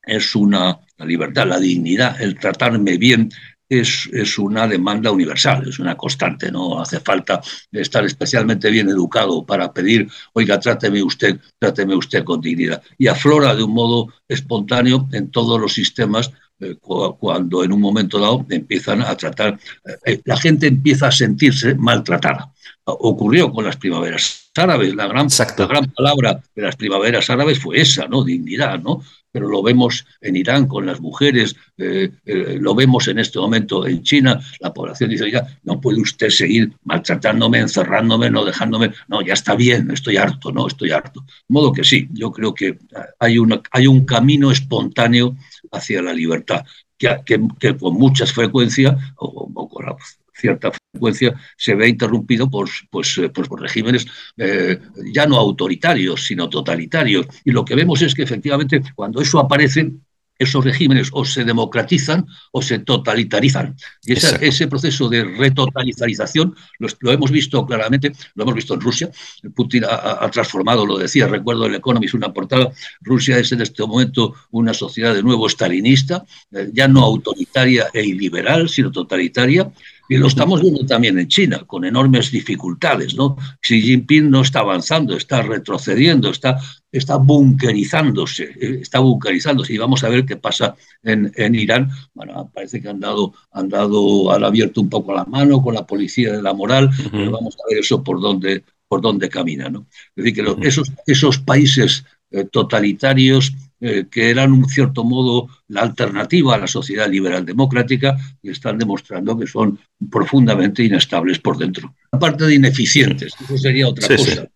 es una, la libertad, la dignidad, el tratarme bien, es, una demanda universal, es una constante, no hace falta estar especialmente bien educado para pedir, oiga, tráteme usted, tráteme usted con dignidad. Y aflora de un modo espontáneo en todos los sistemas cuando en un momento dado empiezan a tratar, eh, eh, la gente empieza a sentirse maltratada. Ocurrió con las primaveras árabes, la gran, la gran palabra de las primaveras árabes fue esa, ¿no? Dignidad, ¿no? pero lo vemos en Irán con las mujeres, eh, eh, lo vemos en este momento en China, la población dice, ya, no puede usted seguir maltratándome, encerrándome, no dejándome, no, ya está bien, estoy harto, no, estoy harto. De modo que sí, yo creo que hay, una, hay un camino espontáneo hacia la libertad, que, que, con mucha frecuencia, o, con cierta frecuencia se ve interrumpido por, pues, eh, pues por regímenes eh, ya no autoritarios, sino totalitarios. Y lo que vemos es que efectivamente cuando eso aparece, esos regímenes o se democratizan o se totalitarizan. Y ese proceso de retotalización lo, hemos visto claramente, lo hemos visto en Rusia. Putin ha, transformado, lo decía, recuerdo el Economist una portada, Rusia es en este momento una sociedad de nuevo stalinista, eh, ya no autoritaria e iliberal, sino totalitaria. Y lo estamos viendo también en China, con enormes dificultades. ¿no? Xi Jinping no está avanzando, está retrocediendo, está, está bunkerizándose, eh, está bunkerizándose. Y vamos a ver qué pasa en, en Irán. Bueno, parece que han dado, han dado, han abierto un poco la mano con la policía de la moral, pero vamos a ver eso por dónde, por dónde camina. ¿no? Es decir, que esos, esos países eh, totalitarios eh, que eran, un cierto modo, la alternativa a la sociedad liberal democrática y están demostrando que son profundamente inestables por dentro. Aparte de ineficientes, eso sería otra cosa.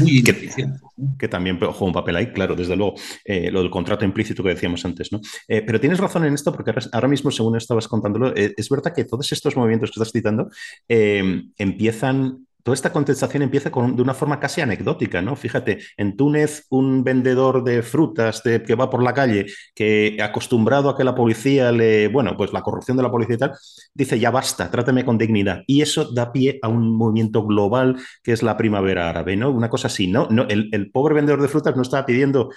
muy que, también juega un papel ahí, claro, desde luego, eh, lo del contrato implícito que decíamos antes, ¿no? Eh, pero tienes razón en esto, porque ahora mismo, según estabas contándolo, es verdad que todos estos movimientos que estás citando empiezan toda esta contestación empieza de una forma casi anecdótica, ¿no? Fíjate, en Túnez un vendedor de frutas que va por la calle, que acostumbrado a que la policía le, bueno, pues la corrupción de la policía y tal, dice ya basta, tráteme con dignidad. Y eso da pie a un movimiento global que es la primavera árabe, ¿no? Una cosa así, ¿no? no el, pobre vendedor de frutas no estaba pidiendo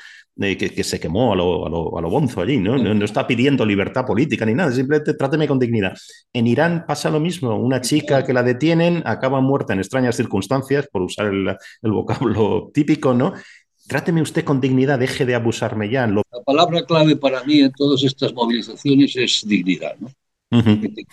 eh, que, se quemó a lo, a, lo, bonzo allí, ¿no? ¿no? está pidiendo libertad política ni nada, simplemente tráteme con dignidad. En Irán pasa lo mismo, una chica que la detienen acaba muerta en extrañas circunstancias, por usar el, vocablo típico, ¿no? Tráteme usted con dignidad, deje de abusarme ya. La palabra clave para mí en todas estas movilizaciones es dignidad, ¿no?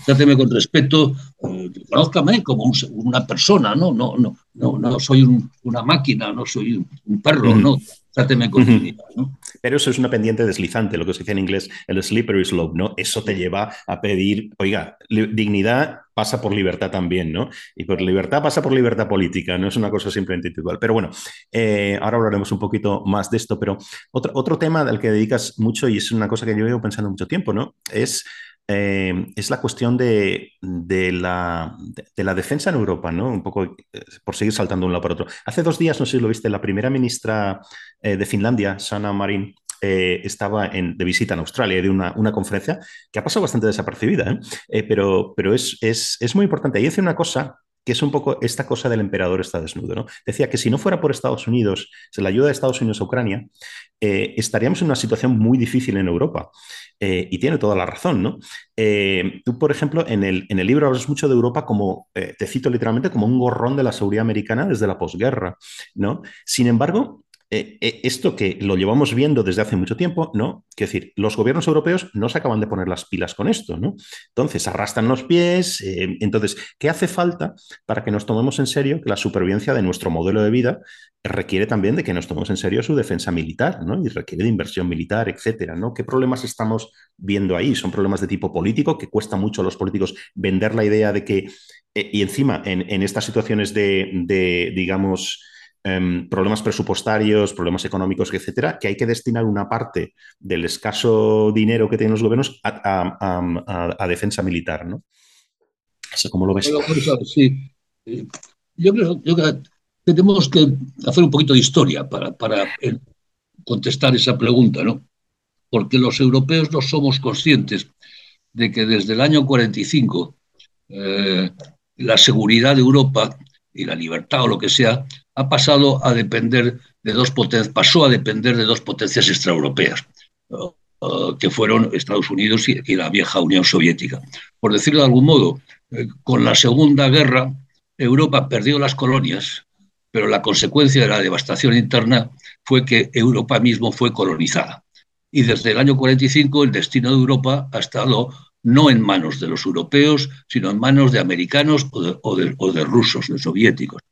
Tráteme con respeto, eh, conózcame como una persona, ¿no? No, no, no, no soy una máquina, no soy un, perro, ¿no? Tráteme con dignidad, ¿no? Pero eso es una pendiente deslizante, lo que se dice en inglés el slippery slope, ¿no? Eso te lleva a pedir, oiga, dignidad pasa por libertad también, ¿no? Y por libertad pasa por libertad política, no es una cosa simplemente individual. Pero bueno, eh, ahora hablaremos un poquito más de esto, pero otro, otro tema al que dedicas mucho y es una cosa que yo llevo pensando mucho tiempo, ¿no? Es eh, es la cuestión de, la, de, la, defensa en Europa, ¿no? Un poco eh, por seguir saltando de un lado para otro. Hace dos días, no sé si lo viste, la primera ministra de Finlandia, Sanna Marin, estaba en, de visita en Australia de una, una, conferencia que ha pasado bastante desapercibida, pero, pero es, es, es, muy importante. Y dice una cosa que es un poco esta cosa del emperador está desnudo. ¿no? Decía que si no fuera por Estados Unidos, la ayuda de Estados Unidos a Ucrania, eh, estaríamos en una situación muy difícil en Europa. Eh, y tiene toda la razón, ¿no? Eh, tú, por ejemplo, en el, en el libro hablas mucho de Europa como, te cito literalmente, como un gorrón de la seguridad americana desde la posguerra, ¿no? Sin embargo, eh, eh, esto que lo llevamos viendo desde hace mucho tiempo, ¿no? Quiero decir, los gobiernos europeos no se acaban de poner las pilas con esto, ¿no? Entonces, arrastran los pies. Eh, entonces, ¿qué hace falta para que nos tomemos en serio que la supervivencia de nuestro modelo de vida requiere también de que nos tomemos en serio su defensa militar, ¿no? Y requiere de inversión militar, etcétera, ¿no? ¿Qué problemas estamos viendo ahí? Son problemas de tipo político, que cuesta mucho a los políticos vender la idea de que, y encima, en, estas situaciones de digamos, Em, problemas presupuestarios, problemas económicos, etcétera, que hay que destinar una parte del escaso dinero que tienen los gobiernos a, defensa militar, ¿no? ¿Cómo lo ves? sí. Yo creo, que tenemos que hacer un poquito de historia para, eh, contestar esa pregunta, ¿no? Porque los europeos no somos conscientes de que desde el año 45 eh, la seguridad de Europa y la libertad o lo que sea ha pasado a depender de dos potencias, pasó a depender de dos potencias extraeuropeas, uh, que fueron Estados Unidos y, la vieja Unión Soviética. Por decirlo de algún modo, eh, con la Segunda Guerra, Europa perdió las colonias, pero la consecuencia de la devastación interna fue que Europa mismo fue colonizada. Y desde el año 45 el destino de Europa ha estado no en manos de los europeos, sino en manos de americanos o de rusos, de soviéticos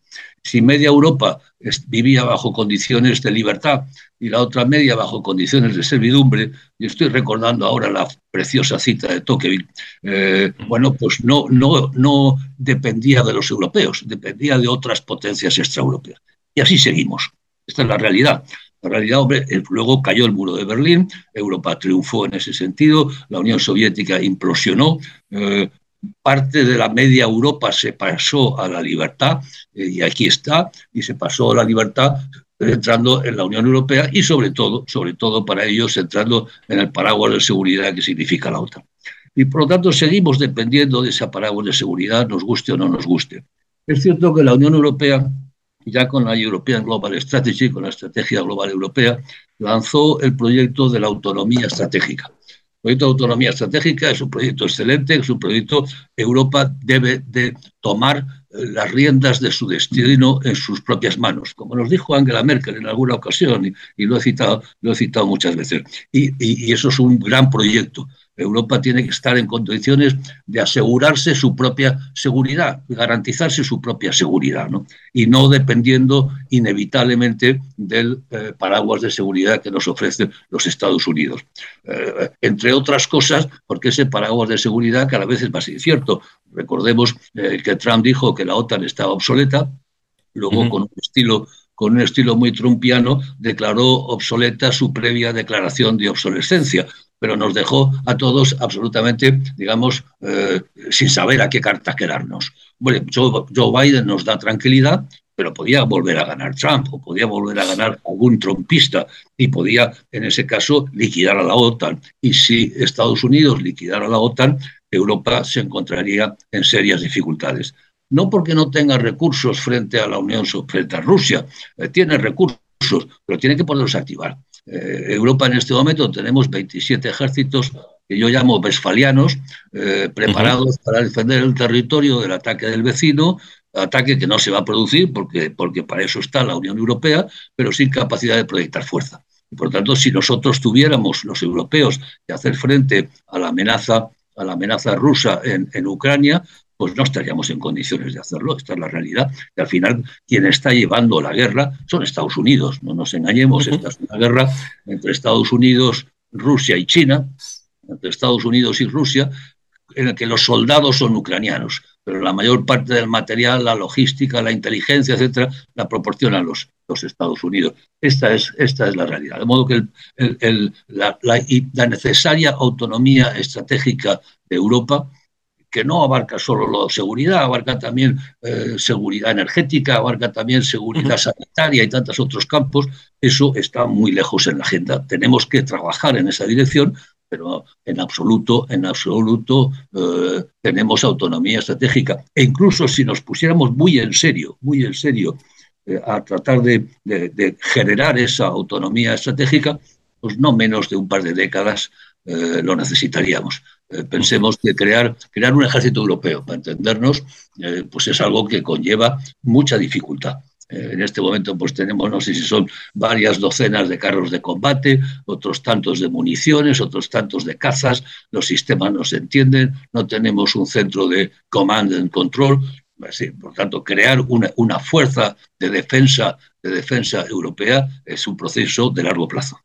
si media Europa vivía bajo condiciones de libertad y la otra media bajo condiciones de servidumbre, y estoy recordando ahora la preciosa cita de Tocqueville, eh, bueno, pues no, no, no dependía de los europeos, dependía de otras potencias extraeuropeas. Y así seguimos. Esta es la realidad. La realidad, hombre, luego cayó el muro de Berlín, Europa triunfó en ese sentido, la Unión Soviética implosionó, eh, parte de la media Europa se pasó a la libertad, eh, y aquí está, y se pasó a la libertad entrando en la Unión Europea y sobre todo, sobre todo para ellos, entrando en el paraguas de seguridad que significa la OTAN. Y por lo tanto seguimos dependiendo de ese paraguas de seguridad, nos guste o no nos guste. Es cierto que la Unión Europea, ya con la European Global Strategy, con la Estrategia Global Europea, lanzó el proyecto de la autonomía estratégica proyecto de autonomía estratégica es un proyecto excelente, es un proyecto Europa debe de tomar eh, las riendas de su destino en sus propias manos, como nos dijo Angela Merkel en alguna ocasión, y, lo, he citado, lo he citado muchas veces. y eso es un gran proyecto. Europa tiene que estar en condiciones de asegurarse su propia seguridad, garantizarse su propia seguridad, ¿no? y no dependiendo inevitablemente del eh, paraguas de seguridad que nos ofrecen los Estados Unidos. Eh, entre otras cosas, porque ese paraguas de seguridad cada vez es más incierto. Recordemos eh, que Trump dijo que la OTAN estaba obsoleta, luego con un estilo con un estilo muy trumpiano, declaró obsoleta su previa declaración de obsolescencia pero nos dejó a todos absolutamente, digamos, eh, sin saber a qué carta quedarnos. Bueno, Joe, Biden nos da tranquilidad, pero podía volver a ganar Trump o podía volver a ganar algún trompista y podía, en ese caso, liquidar a la OTAN. Y si Estados Unidos liquidara a la OTAN, Europa se encontraría en serias dificultades. No porque no tenga recursos frente a la Unión, frente a Rusia, eh, tiene recursos, pero tiene que poderlos activar. Eh, Europa en este momento tenemos 27 ejércitos que yo llamo vesfalianos, eh, preparados para defender el territorio del ataque del vecino, ataque que no se va a producir porque, porque para eso está la Unión Europea, pero sin capacidad de proyectar fuerza. Y por tanto, si nosotros tuviéramos, los europeos, que hacer frente a la amenaza, a la amenaza rusa en, en Ucrania, pues no estaríamos en condiciones de hacerlo. Esta es la realidad. Y al final, quien está llevando la guerra son Estados Unidos. No nos engañemos, esta es una guerra entre Estados Unidos, Rusia y China, entre Estados Unidos y Rusia, en la que los soldados son ucranianos, pero la mayor parte del material, la logística, la inteligencia, etcétera, la proporcionan los, los Estados Unidos. Esta es, esta es la realidad. De modo que la, la, necesaria autonomía estratégica de Europa, que no abarca solo la seguridad, abarca también eh, seguridad energética, abarca también seguridad sanitaria y tantos otros campos, eso está muy lejos en la agenda. Tenemos que trabajar en esa dirección, pero en absoluto, en absoluto eh, tenemos autonomía estratégica. E incluso si nos pusiéramos muy en serio, muy en serio, eh, a tratar de, generar esa autonomía estratégica, pues no menos de un par de décadas eh, lo necesitaríamos. Pensemos que crear, crear un ejército europeo, para entendernos, pues es algo que conlleva mucha dificultad. Eh, en este momento pues tenemos, no sé si son varias docenas de carros de combate, otros tantos de municiones, otros tantos de cazas, los sistemas no se entienden, no tenemos un centro de command and control. por tanto, crear una, una fuerza de defensa, de defensa europea es un proceso de largo plazo.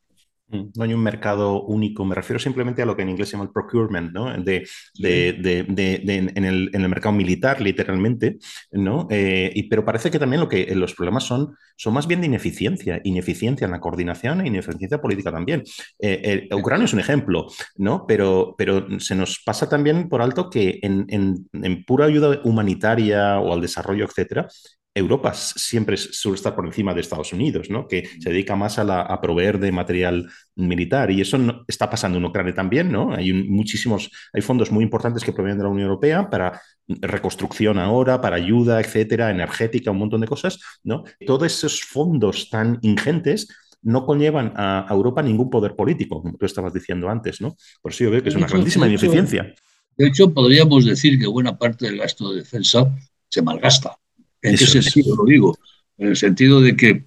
Mm, no hay un mercado único, me refiero simplemente a lo que en inglés se llama el procurement, ¿no? De, en, el, mercado militar, literalmente, ¿no? Eh, y, pero parece que también lo que eh, los problemas son, son más bien de ineficiencia, ineficiencia en la coordinación e ineficiencia política también. Eh, Ucrania es un ejemplo, ¿no? Pero, pero se nos pasa también por alto que en, en pura ayuda humanitaria o al desarrollo, etcétera, Europa siempre suele estar por encima de Estados Unidos, ¿no? que se dedica más a, proveer de material militar. Y eso está pasando en Ucrania también. ¿no? Hay muchísimos, hay fondos muy importantes que provienen de la Unión Europea para reconstrucción ahora, para ayuda, etcétera, energética, un montón de cosas. ¿no? Todos esos fondos tan ingentes no conllevan a, Europa ningún poder político, como tú estabas diciendo antes. ¿no? Por eso yo veo que es una grandísima ineficiencia. De hecho, podríamos decir que buena parte del gasto de defensa se malgasta. ¿En qué sentido lo digo? En el sentido de que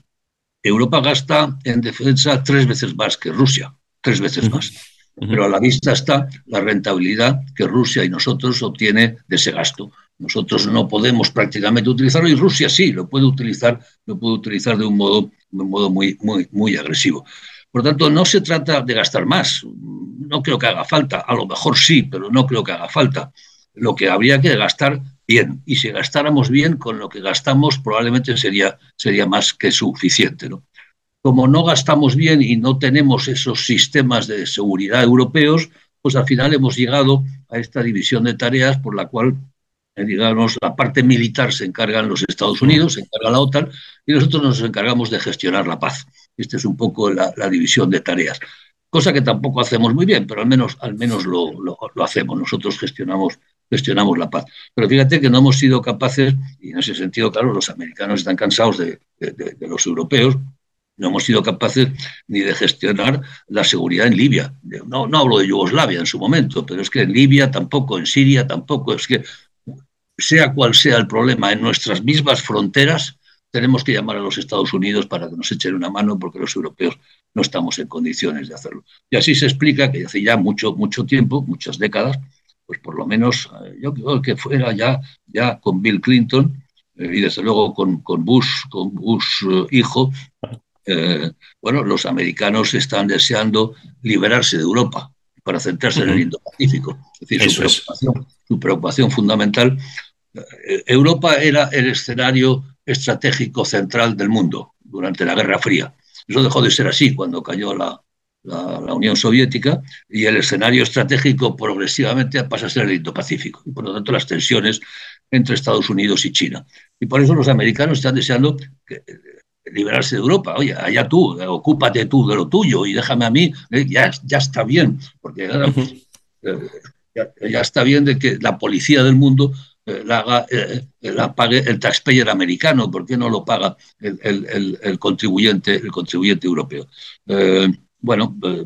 Europa gasta en defensa tres veces más que Rusia, tres veces más. Pero a la vista está la rentabilidad que Rusia y nosotros obtiene de ese gasto. Nosotros no podemos prácticamente utilizarlo y Rusia sí lo puede utilizar, lo puede utilizar de un modo, de un modo muy, muy, muy agresivo. Por tanto, no se trata de gastar más. No creo que haga falta. A lo mejor sí, pero no creo que haga falta. Lo que habría que gastar bien. Y si gastáramos bien, con lo que gastamos probablemente sería, sería más que suficiente. ¿no? Como no gastamos bien y no tenemos esos sistemas de seguridad europeos, pues al final hemos llegado a esta división de tareas por la cual, eh, digamos, la parte militar se encargan los Estados Unidos, se encarga la OTAN, y nosotros nos encargamos de gestionar la paz. Esta es un poco la, división de tareas cosa que tampoco hacemos muy bien, pero al menos, al menos lo, lo, hacemos. Nosotros gestionamos gestionamos la paz. Pero fíjate que no hemos sido capaces, y en ese sentido, claro, los americanos están cansados de, los europeos, no hemos sido capaces ni de gestionar la seguridad en Libia. No, no hablo de Yugoslavia en su momento, pero es que en Libia tampoco, en Siria tampoco. Es que sea cual sea el problema, en nuestras mismas fronteras tenemos que llamar a los Estados Unidos para que nos echen una mano porque los europeos no estamos en condiciones de hacerlo. Y así se explica que hace ya mucho, mucho tiempo, muchas décadas, pues por lo menos eh, yo creo que fuera ya, ya con Bill Clinton eh, y desde luego con, con Bush, con Bush eh, hijo, bueno, los americanos están deseando liberarse de Europa para centrarse en el Indo-Pacífico. Es decir, su preocupación, su preocupación, fundamental. Europa era el escenario estratégico central del mundo durante la Guerra Fría. Eso dejó de ser así cuando cayó la, la, Unión Soviética y el escenario estratégico progresivamente pasa a ser el Indo-Pacífico y por lo tanto las tensiones entre Estados Unidos y China. Y por eso los americanos están deseando eh, liberarse de Europa. Oye, allá tú, ocúpate tú de lo tuyo y déjame a mí, eh, ya, ya está bien, porque eh, ya, está bien de que la policía del mundo la, haga, la pague el taxpayer americano, ¿por qué no lo paga el, el, contribuyente, el contribuyente europeo? Bueno, eh,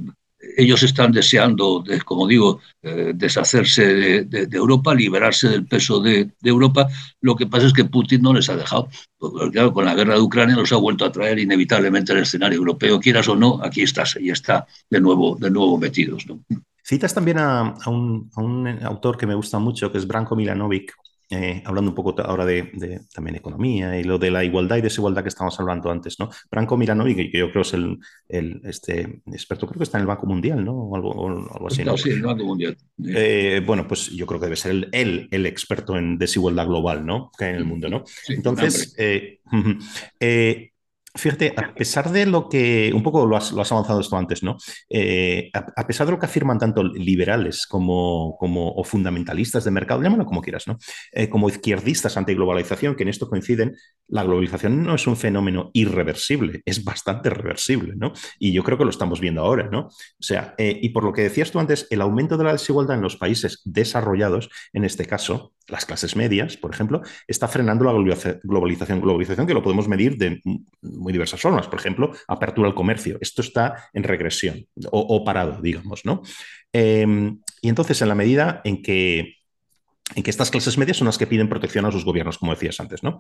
ellos están deseando, como digo, eh, deshacerse de, Europa, liberarse del peso de, Europa. Lo que pasa es que Putin no les ha dejado. Porque, con la guerra de Ucrania los ha vuelto a traer inevitablemente al escenario europeo. Quieras o no, aquí estás y está de nuevo, de nuevo metidos. Citas también a, un, autor que me gusta mucho, que es Branko Milanovic, eh, hablando un poco ahora de, también economía y lo de la igualdad y desigualdad que estábamos hablando antes, ¿no? Branko Miranovic, que yo creo es el, el, este, experto, creo que está en el Banco Mundial, ¿no? O algo, así. ¿no? sí, el Banco Mundial. Eh, bueno, pues yo creo que debe ser el, el, experto en desigualdad global, ¿no? Que hay en el mundo, ¿no? Entonces, eh, Fíjate, a pesar de lo que, un poco lo has, avanzado esto antes, ¿no? Eh, a, pesar de lo que afirman tanto liberales como, como o fundamentalistas de mercado, llámalo como quieras, ¿no? Eh, como izquierdistas antiglobalización, que en esto coinciden, la globalización no es un fenómeno irreversible, es bastante reversible, ¿no? Y yo creo que lo estamos viendo ahora, ¿no? O sea, eh, y por lo que decías tú antes, el aumento de la desigualdad en los países desarrollados, en este caso, las clases medias, por ejemplo, está frenando la globalización. Globalización que lo podemos medir de muy diversas formas. Por ejemplo, apertura al comercio. Esto está en regresión o, parado, digamos, ¿no? Em, y entonces, en la medida en que, en que estas clases medias son las que piden protección a sus gobiernos, como decías antes, ¿no?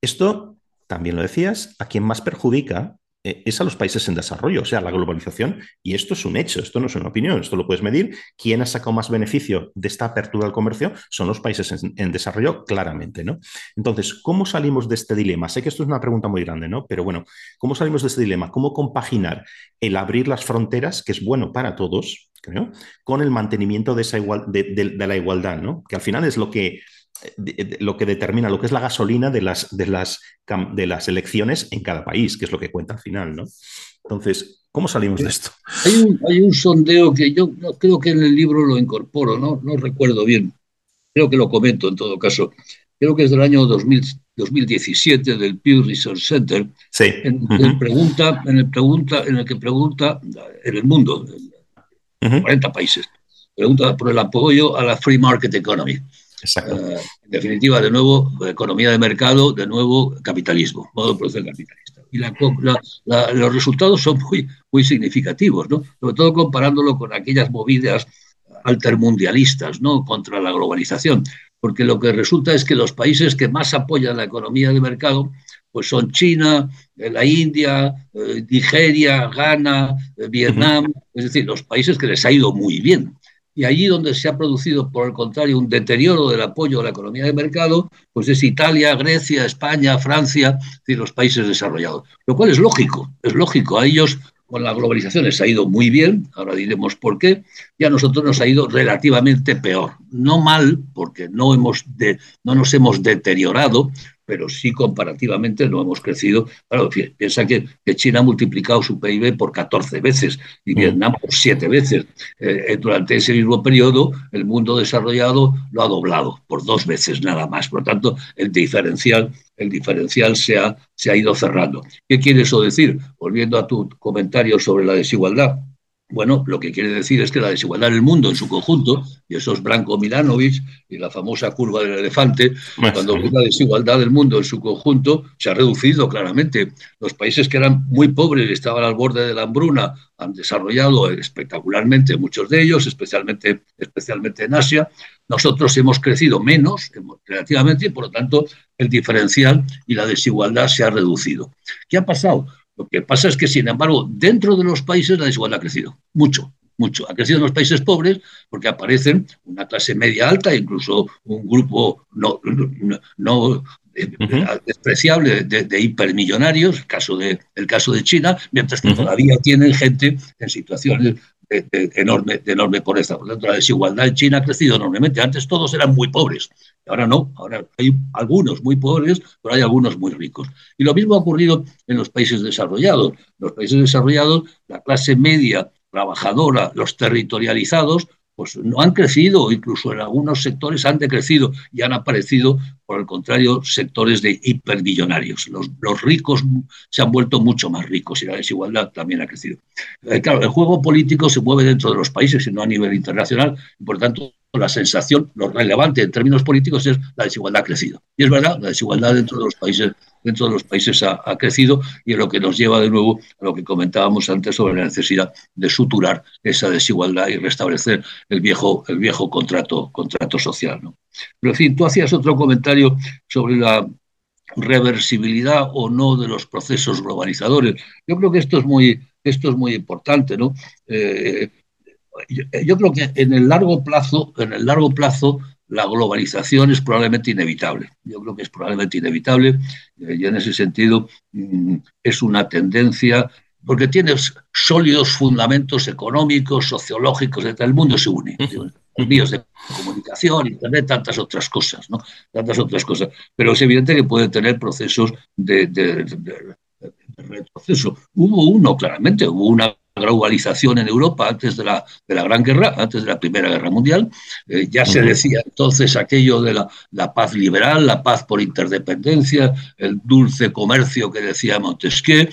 Esto, también lo decías, a quien más perjudica eh, es a los países en desarrollo, o sea, la globalización, y esto es un hecho, esto no es una opinión, esto lo puedes medir. ¿Quién ha sacado más beneficio de esta apertura al comercio? Son los países en, desarrollo, claramente, ¿no? Entonces, ¿cómo salimos de este dilema? Sé que esto es una pregunta muy grande, ¿no? Pero bueno, ¿cómo salimos de este dilema? ¿Cómo compaginar el abrir las fronteras, que es bueno para todos, creo, con el mantenimiento de, esa de la igualdad, ¿no? Que al final es lo que lo que determina lo que es la gasolina de las, de, las, de las elecciones en cada país, que es lo que cuenta al final, ¿no? Entonces, ¿cómo salimos de esto? Hay un, sondeo que yo creo que en el libro lo incorporo, ¿no? no recuerdo bien, creo que lo comento en todo caso, creo que es del año 2017 del Pew Research Center, en, el pregunta, en, el pregunta, en el que pregunta en el mundo, 40 países, pregunta por el apoyo a la free market economy. Eh, en definitiva, de nuevo, economía de mercado, de nuevo, capitalismo, modo de producción capitalista. Y los resultados son muy, muy significativos, ¿no? sobre todo comparándolo con aquellas movidas altermundialistas ¿no? contra la globalización, porque lo que resulta es que los países que más apoyan la economía de mercado pues son China, eh, la India, eh, Nigeria, Ghana, Vietnam, es decir, los países que les ha ido muy bien. Y allí donde se ha producido, por el contrario, un deterioro del apoyo a la economía de mercado, pues es Italia, Grecia, España, Francia, y los países desarrollados. Lo cual es lógico, es lógico. A ellos con la globalización les ha ido muy bien, ahora diremos por qué, y a nosotros nos ha ido relativamente peor. No mal, porque no, hemos no nos hemos deteriorado, pero sí comparativamente no hemos crecido. Claro, piensa que, China ha multiplicado su PIB por 14 veces y mm. Vietnam por 7 veces. Eh, eh, durante ese mismo periodo, el mundo desarrollado lo ha doblado por dos veces nada más. Por lo tanto, el diferencial, el diferencial se, ha, se ha ido cerrando. ¿Qué quiere eso decir? Volviendo a tu comentario sobre la desigualdad. Bueno, lo que quiere decir es que la desigualdad en el mundo en su conjunto, y eso es Branko Milanovic y la famosa curva del elefante, cuando la desigualdad del mundo en su conjunto se ha reducido claramente. Los países que eran muy pobres y estaban al borde de la hambruna han desarrollado espectacularmente muchos de ellos, especialmente, especialmente en Asia. Nosotros hemos crecido menos relativamente y por lo tanto el diferencial y la desigualdad se ha reducido. ¿Qué ha pasado? Lo que pasa es que, sin embargo, dentro de los países la desigualdad ha crecido mucho, mucho. Ha crecido en los países pobres porque aparecen una clase media alta, incluso un grupo no, no, eh, despreciable de, hipermillonarios, el caso de, el caso de China, mientras que todavía tienen gente en situaciones de, enorme, enorme pobreza. Por lo tanto, la desigualdad en China ha crecido enormemente. Antes todos eran muy pobres, ahora no. Ahora hay algunos muy pobres, pero hay algunos muy ricos. Y lo mismo ha ocurrido en los países desarrollados. En los países desarrollados, la clase media trabajadora, los territorializados, pues no han crecido, incluso en algunos sectores han decrecido y han aparecido, por el contrario, sectores de hipermillonarios. Los, los ricos se han vuelto mucho más ricos y la desigualdad también ha crecido. Eh, claro, el juego político se mueve dentro de los países y no a nivel internacional, y por tanto la sensación, lo relevante en términos políticos es la desigualdad ha crecido. Y es verdad, la desigualdad dentro de los países, dentro de los países ha, crecido y es lo que nos lleva de nuevo a lo que comentábamos antes sobre la necesidad de suturar esa desigualdad y restablecer el viejo, el viejo contrato, contrato social. ¿no? Pero en fin, tú hacías otro comentario sobre la reversibilidad o no de los procesos globalizadores. Yo creo que esto es muy, esto es muy importante, ¿no? Eh, yo, creo que en el largo plazo, en el largo plazo, la globalización es probablemente inevitable. Yo creo que es probablemente inevitable eh, y en ese sentido mm, es una tendencia porque tiene sólidos fundamentos económicos, sociológicos, el mundo se une. Medios de comunicación, internet, tantas otras cosas, ¿no? Tantas otras cosas. Pero es evidente que puede tener procesos de retroceso. Hubo uno, claramente, hubo una globalización en Europa antes de la, de la Gran Guerra, antes de la Primera Guerra Mundial. Eh, ya se decía entonces aquello de la, la, paz liberal, la paz por interdependencia, el dulce comercio que decía Montesquieu,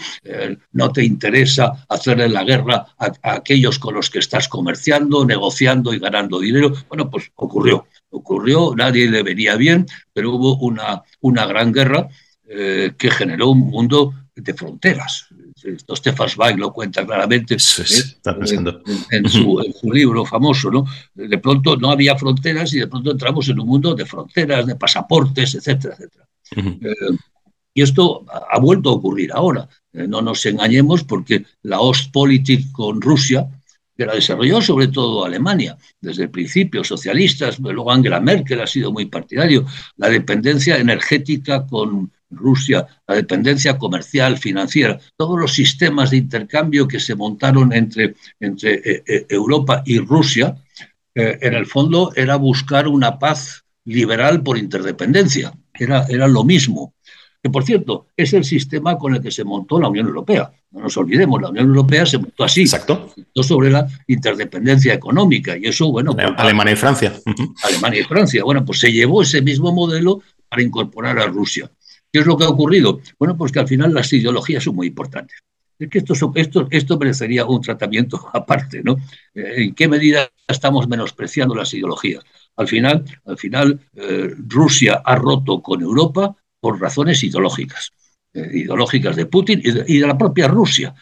no te interesa hacerle la guerra a, aquellos con los que estás comerciando, negociando y ganando dinero. Bueno, pues ocurrió, ocurrió, nadie le venía bien, pero hubo una, una gran guerra eh, que generó un mundo de fronteras. Esto Stefan Zweig lo cuenta claramente ¿eh? en, su, libro famoso. ¿no? De pronto no había fronteras y de pronto entramos en un mundo de fronteras, de pasaportes, etcétera, etcétera. Eh, y esto ha vuelto a ocurrir ahora. Eh, no nos engañemos porque la Ostpolitik con Rusia, que la desarrolló sobre todo Alemania, desde el principio, socialistas, luego Angela Merkel ha sido muy partidario, la dependencia energética con Rusia, la dependencia comercial, financiera, todos los sistemas de intercambio que se montaron entre, entre eh, eh, Europa y Rusia, eh, en el fondo era buscar una paz liberal por interdependencia. Era, era lo mismo. Que por cierto, es el sistema con el que se montó la Unión Europea. No nos olvidemos, la Unión Europea se montó así. Exacto. sobre la interdependencia económica. Y eso, bueno. Pues, Alemania y Francia. Alemania y Francia. Bueno, pues se llevó ese mismo modelo para incorporar a Rusia. ¿Qué es lo que ha ocurrido? Bueno, pues que al final las ideologías son muy importantes. Es que esto, merecería un tratamiento aparte, ¿no? Eh, ¿En qué medida estamos menospreciando las ideologías? Al final, al final eh, Rusia ha roto con Europa por razones ideológicas, eh, ideológicas de Putin y de, la propia Rusia,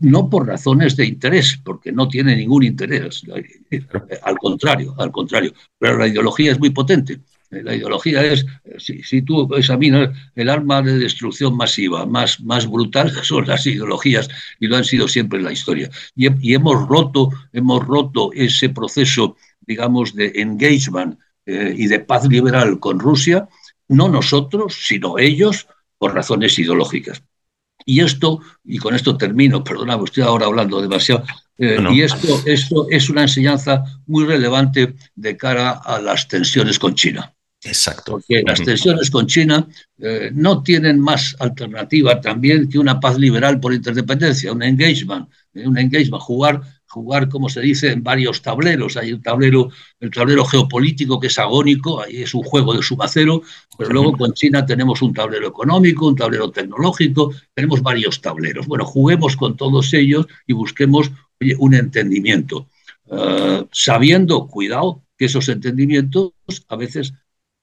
no por razones de interés, porque no tiene ningún interés, al contrario, al contrario, pero la ideología es muy potente la ideología es, si, tú examinas el arma de destrucción masiva más, más brutal, son las ideologías y lo han sido siempre en la historia. Y, hemos, roto, hemos roto ese proceso, digamos, de engagement eh, y de paz liberal con Rusia, no nosotros, sino ellos, por razones ideológicas. Y esto, y con esto termino, perdona, estoy ahora hablando demasiado, eh, y esto, esto es una enseñanza muy relevante de cara a las tensiones con China. Exacto. Porque las tensiones con China eh, no tienen más alternativa también que una paz liberal por interdependencia, un engagement, eh, un engagement, jugar, jugar, como se dice, en varios tableros. Hay un tablero, el tablero geopolítico que es agónico, ahí es un juego de sumacero, pero luego con China tenemos un tablero económico, un tablero tecnológico, tenemos varios tableros. Bueno, juguemos con todos ellos y busquemos un entendimiento, eh, sabiendo, cuidado, que esos entendimientos a veces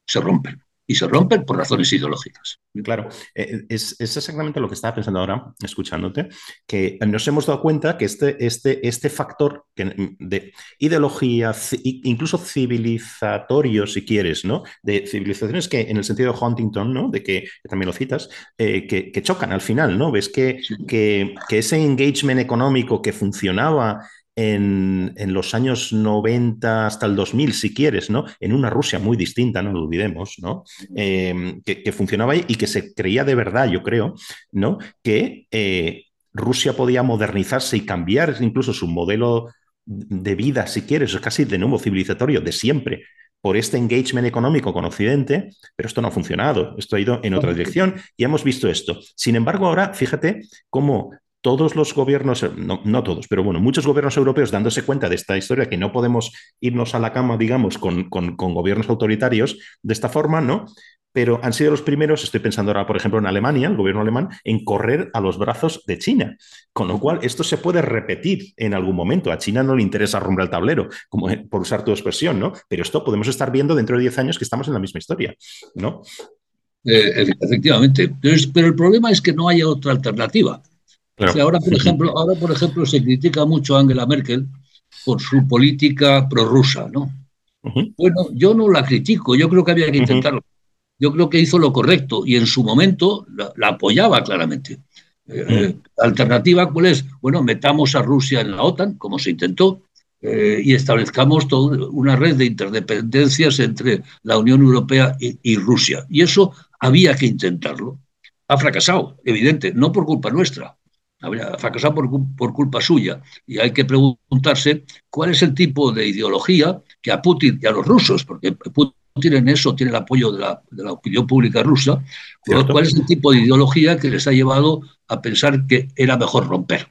se rompen. Y se rompen por razones ideológicas. Claro, eh, es, exactamente lo que estaba pensando ahora, escuchándote, que nos hemos dado cuenta que este, este, este factor de ideología, incluso civilizatorio, si quieres, ¿no? De civilizaciones que, en el sentido de Huntington, ¿no? De que, también lo citas, eh, que, chocan al final, ¿no? Ves que, que, que ese engagement económico que funcionaba en, los años 90 hasta el 2000, si quieres, ¿no? En una Rusia muy distinta, no lo olvidemos, ¿no? Em, que, funcionaba ahí y que se creía de verdad, yo creo, ¿no? Que eh, Rusia podía modernizarse y cambiar incluso su modelo de vida, si quieres, es casi de nuevo civilizatorio, de siempre, por este engagement económico con Occidente, pero esto no ha funcionado, esto ha ido en otra dirección y hemos visto esto. Sin embargo, ahora fíjate cómo todos los gobiernos, no, todos, pero bueno, muchos gobiernos europeos dándose cuenta de esta historia, que no podemos irnos a la cama, digamos, con, gobiernos autoritarios de esta forma, ¿no? Pero han sido los primeros, estoy pensando ahora, por ejemplo, en Alemania, el gobierno alemán, en correr a los brazos de China. Con lo cual, esto se puede repetir en algún momento. A China no le interesa romper el tablero, como por usar tu expresión, ¿no? Pero esto podemos estar viendo dentro de 10 años que estamos en la misma historia, ¿no? Eh, efectivamente. pero el problema es que no haya otra alternativa ahora, por ejemplo, ahora, por ejemplo, se critica mucho a Angela Merkel por su política prorrusa, ¿no? Bueno, yo no la critico, yo creo que había que intentarlo. Yo creo que hizo lo correcto y en su momento la, apoyaba claramente. Eh, eh, la alternativa, ¿cuál es? Bueno, metamos a Rusia en la OTAN, como se intentó, eh, y establezcamos toda una red de interdependencias entre la Unión Europea y, y Rusia. Y eso había que intentarlo. Ha fracasado, evidente, no por culpa nuestra, habría fracasado por, culpa suya. Y hay que preguntarse cuál es el tipo de ideología que a Putin y a los rusos, porque Putin tienen eso, tienen el apoyo de la, opinión pública rusa, cuál es el tipo de ideología que les ha llevado a pensar que era mejor romper.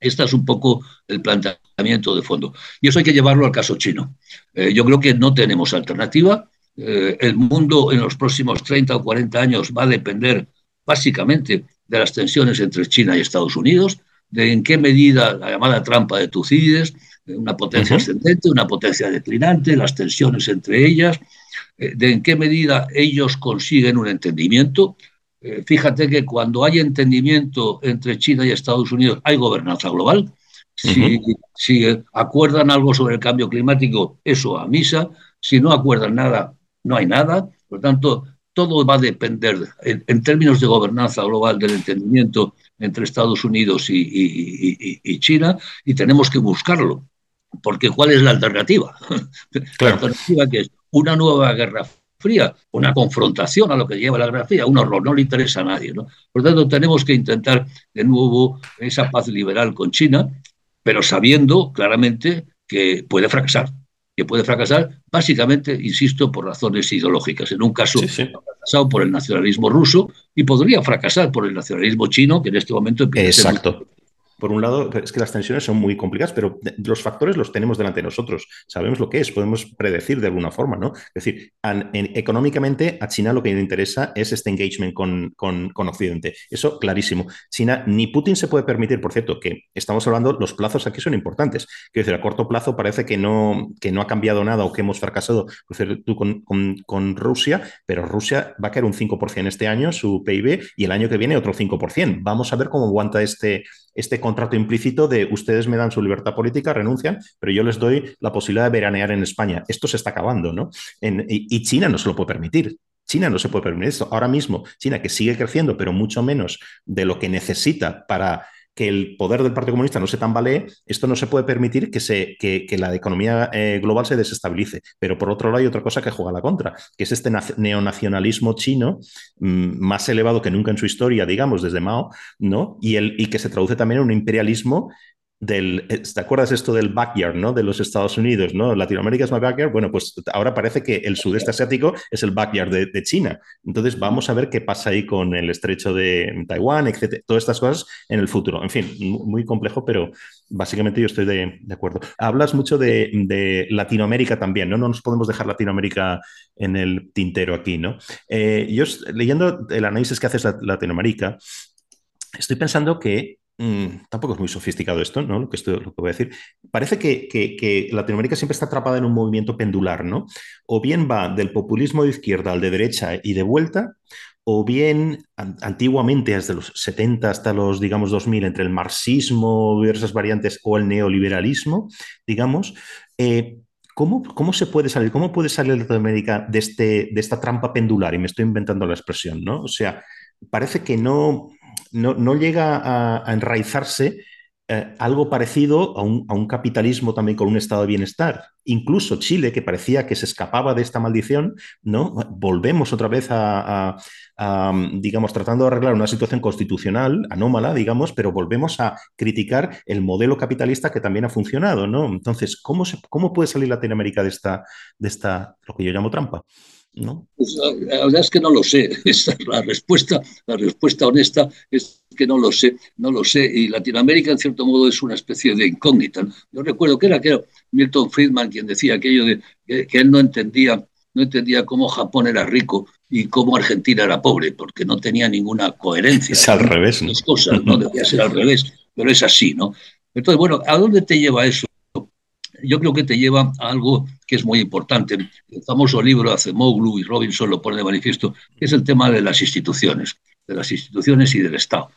Este es un poco el planteamiento de fondo. Y eso hay que llevarlo al caso chino. Eh, yo creo que no tenemos alternativa. Eh, el mundo en los próximos 30 o 40 años va a depender básicamente de las tensiones entre China y Estados Unidos, de en qué medida la llamada trampa de Tucídides, una potencia ascendente, una potencia declinante, las tensiones entre ellas, eh, de en qué medida ellos consiguen un entendimiento. Eh, fíjate que cuando hay entendimiento entre China y Estados Unidos hay gobernanza global. Si, si, acuerdan algo sobre el cambio climático, eso a misa. Si no acuerdan nada, no hay nada. Por lo tanto, todo va a depender, en, términos de gobernanza global, del entendimiento entre Estados Unidos y, China, y tenemos que buscarlo. Porque ¿cuál es la alternativa? La alternativa que es una nueva guerra fría, una confrontación a lo que lleva la guerra fría, un horror, no le interesa a nadie. ¿no? Por lo tanto, tenemos que intentar de nuevo esa paz liberal con China, pero sabiendo claramente que puede fracasar que puede fracasar básicamente, insisto, por razones ideológicas. En un caso ha fracasado por el nacionalismo ruso y podría fracasar por el nacionalismo chino, que en este momento empieza Exacto por un lado, es que las tensiones son muy complicadas, pero los factores los tenemos delante de nosotros. Sabemos lo que es, podemos predecir de alguna forma, ¿no? Es decir, económicamente a China lo que le interesa es este engagement con, con, Occidente. Eso clarísimo. China, ni Putin se puede permitir, por cierto, que estamos hablando, los plazos aquí son importantes. Quiero decir, a corto plazo parece que no, que no ha cambiado nada o que hemos fracasado con, con Rusia, pero Rusia va a caer un 5% este año, su PIB, y el año que viene otro 5%. Vamos a ver cómo aguanta este, este contrato implícito de ustedes me dan su libertad política, renuncian, pero yo les doy la posibilidad de veranear en España. Esto se está acabando, ¿no? y, China no se lo puede permitir. China no se puede permitir esto. Ahora mismo, China que sigue creciendo, pero mucho menos de lo que necesita para que el poder del Partido Comunista no se tambalee, esto no se puede permitir que, se, que, la economía eh, global se desestabilice. Pero por otro lado hay otra cosa que juega la contra, que es este neonacionalismo chino mm, más elevado que nunca en su historia, digamos, desde Mao, ¿no? Y, el, y que se traduce también en un imperialismo del, eh, ¿te acuerdas esto del backyard, ¿no? De los Estados Unidos, ¿no? Latinoamérica es my backyard. Bueno, pues ahora parece que el sudeste asiático es el backyard de, China. Entonces vamos a ver qué pasa ahí con el estrecho de Taiwán, etcétera. Todas estas cosas en el futuro. En fin, muy complejo, pero básicamente yo estoy de, acuerdo. Hablas mucho de, Latinoamérica también, ¿no? No nos podemos dejar Latinoamérica en el tintero aquí, ¿no? Eh, yo leyendo el análisis que haces de Latinoamérica, estoy pensando que Mm, tampoco es muy sofisticado esto, ¿no? Lo que, estoy, lo que voy a decir. Parece que, Latinoamérica siempre está atrapada en un movimiento pendular, ¿no? O bien va del populismo de izquierda al de derecha y de vuelta, o bien antiguamente, desde los 70 hasta los, digamos, 2000, entre el marxismo, diversas variantes, o el neoliberalismo, digamos. Eh, ¿Cómo, ¿Cómo, se puede salir? ¿Cómo puede salir Latinoamérica de, este, de esta trampa pendular? Y me estoy inventando la expresión, ¿no? O sea, parece que no, no, llega a, enraizarse eh, algo parecido a un, capitalismo también con un estado de bienestar. Incluso Chile, que parecía que se escapaba de esta maldición, ¿no? Volvemos otra vez a, digamos, tratando de arreglar una situación constitucional anómala, digamos, pero volvemos a criticar el modelo capitalista que también ha funcionado, ¿no? Entonces, ¿cómo, se, cómo puede salir Latinoamérica de esta, de esta, lo que yo llamo trampa? ¿No? Pues la, verdad es que no lo sé. la respuesta, la respuesta honesta es que no lo sé, no lo sé. Y Latinoamérica, en cierto modo, es una especie de incógnita. Yo recuerdo que era, que era Milton Friedman quien decía aquello de que, él no entendía, no entendía cómo Japón era rico y cómo Argentina era pobre, porque no tenía ninguna coherencia. Es al revés, ¿no? cosas, no debía ser al revés, pero es así, ¿no? Entonces, bueno, ¿a dónde te lleva eso? Yo creo que te lleva a algo que es muy importante. El famoso libro hace Moglu y Robinson lo pone de manifiesto, que es el tema de las instituciones, de las instituciones y del Estado.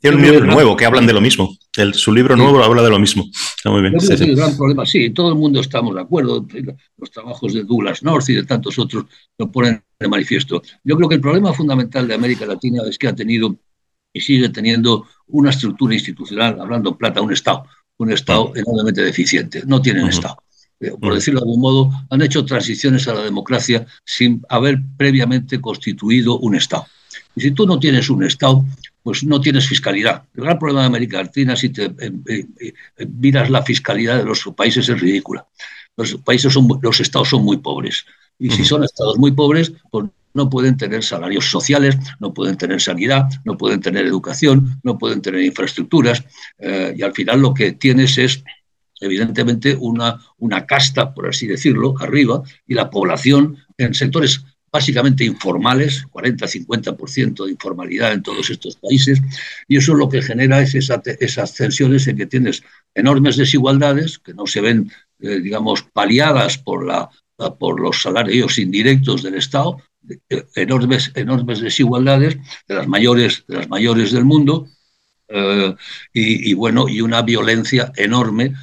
Tiene un libro nuevo que hablan de lo mismo. su libro nuevo habla de lo mismo. Está muy bien. sí, el gran problema, sí, todo el mundo estamos de acuerdo. Los trabajos de Douglas North y de tantos otros lo ponen de manifiesto. Yo creo que el problema fundamental de América Latina es que ha tenido y sigue teniendo una estructura institucional, hablando plata, un Estado, un Estado enormemente deficiente. No tienen Estado. Eh, por decirlo de algún modo, han hecho transiciones a la democracia sin haber previamente constituido un Estado. Y si tú no tienes un Estado, pues no tienes fiscalidad. El gran problema de América Latina, si te eh, eh, miras la fiscalidad de los países, es ridícula. Los países son, los estados son muy pobres Y si son estados muy pobres, pues no pueden tener salarios sociales, no pueden tener sanidad, no pueden tener educación, no pueden tener infraestructuras. Eh, y al final lo que tienes es evidentemente una, una casta, por así decirlo, arriba, y la población en sectores básicamente informales, 40-50% de informalidad en todos estos países, y eso lo que genera es esas tensiones en que tienes enormes desigualdades que no se ven, eh, digamos, paliadas por, la, por los salarios indirectos del Estado, enormes, enormes desigualdades, de las mayores, de las mayores del mundo, eh, y, bueno, y una violencia enorme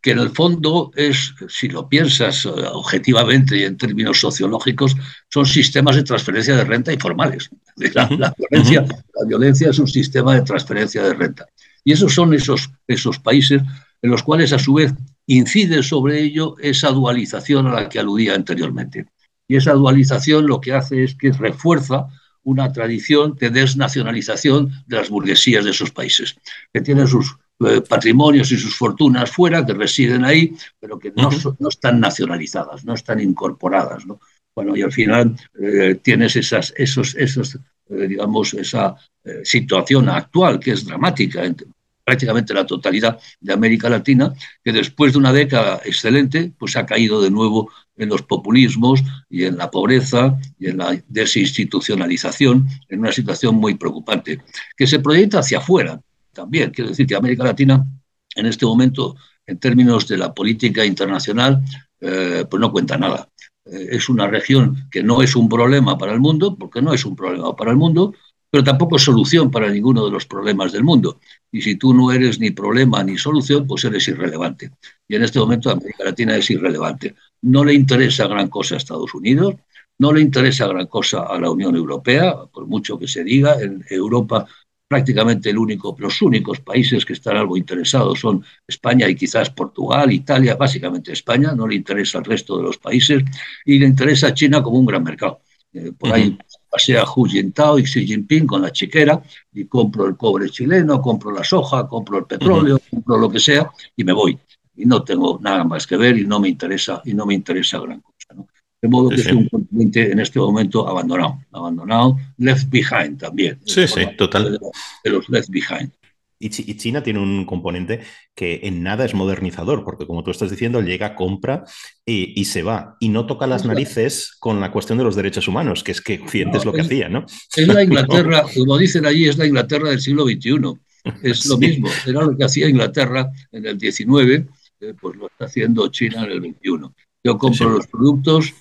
que en el fondo es, si lo piensas eh, objetivamente y en términos sociológicos, son sistemas de transferencia de renta informales. La, la, violencia, la violencia es un sistema de transferencia de renta. Y esos son esos, esos países en los cuales a su vez incide sobre ello esa dualización a la que aludía anteriormente. Y esa dualización lo que hace es que refuerza una tradición de desnacionalización de las burguesías de esos países, que tienen sus eh, patrimonios y sus fortunas fuera, que residen ahí, pero que no, no están nacionalizadas, no están incorporadas. ¿no? Bueno, y al final eh, tienes esas, esos, esos eh, digamos, esa situación actual que es dramática en prácticamente la totalidad de América Latina, que después de una década excelente, pues ha caído de nuevo en los populismos y en la pobreza y en la desinstitucionalización, en una situación muy preocupante, que se proyecta hacia afuera, también. Quiero decir que América Latina, en este momento, en términos de la política internacional, eh, pues no cuenta nada. Eh, es una región que no es un problema para el mundo, porque no es un problema para el mundo, pero tampoco es solución para ninguno de los problemas del mundo. Y si tú no eres ni problema ni solución, pues eres irrelevante. Y en este momento América Latina es irrelevante. No le interesa gran cosa a Estados Unidos, no le interesa gran cosa a la Unión Europea, por mucho que se diga, en Europa prácticamente el único, los únicos países que están algo interesados son España y quizás Portugal, Italia, básicamente España, no le interesa al resto de los países y le interesa a China como un gran mercado. Eh, por ahí pasea Hu Jintao y Xi Jinping con la chiquera y compro el cobre chileno, compro la soja, compro el petróleo, compro lo que sea y me voy. Y no tengo nada más que ver y no me interesa, y no me interesa gran cosa. ¿no? De modo que es un continente en este momento abandonado, abandonado, left behind también. Sí, sí, total. De los left behind. Y, China tiene un componente que en nada es modernizador, porque como tú estás diciendo, llega, compra y, se va. Y no toca las narices con la cuestión de los derechos humanos, que es que Occidente es lo que hacía, ¿no? Es la Inglaterra, como dicen allí, es la Inglaterra del siglo XXI. Es lo mismo, era lo que hacía Inglaterra en el XIX, pues lo está haciendo China en el XXI. Yo compro los productos,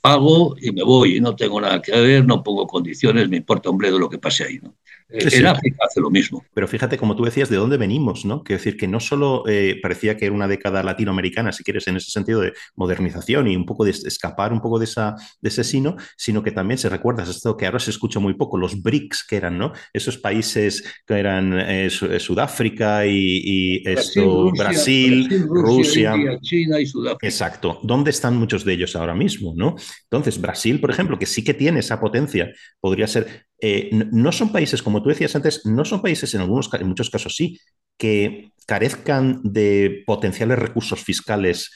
pago y me voy y no tengo nada que ver, no pongo condiciones, me importa un bledo lo que pase ahí. ¿no? En África hace lo mismo. Pero fíjate, como tú decías, de dónde venimos, ¿no? Quiero decir que no solo eh, parecía que era una década latinoamericana, si quieres, en ese sentido de modernización y un poco de escapar un poco de, esa, de ese sino, sino que también se recuerda esto que ahora se escucha muy poco, los BRICS que eran, ¿no? Esos países que eran eh, eh, Sudáfrica y, esto, Brasil, Rusia, China y Sudáfrica. Exacto. ¿Dónde están muchos de ellos ahora mismo, no? Entonces, Brasil, por ejemplo, que sí que tiene esa potencia, podría ser eh, no son países, como tú decías antes, no son países en algunos, en muchos casos sí, que carezcan de potenciales recursos fiscales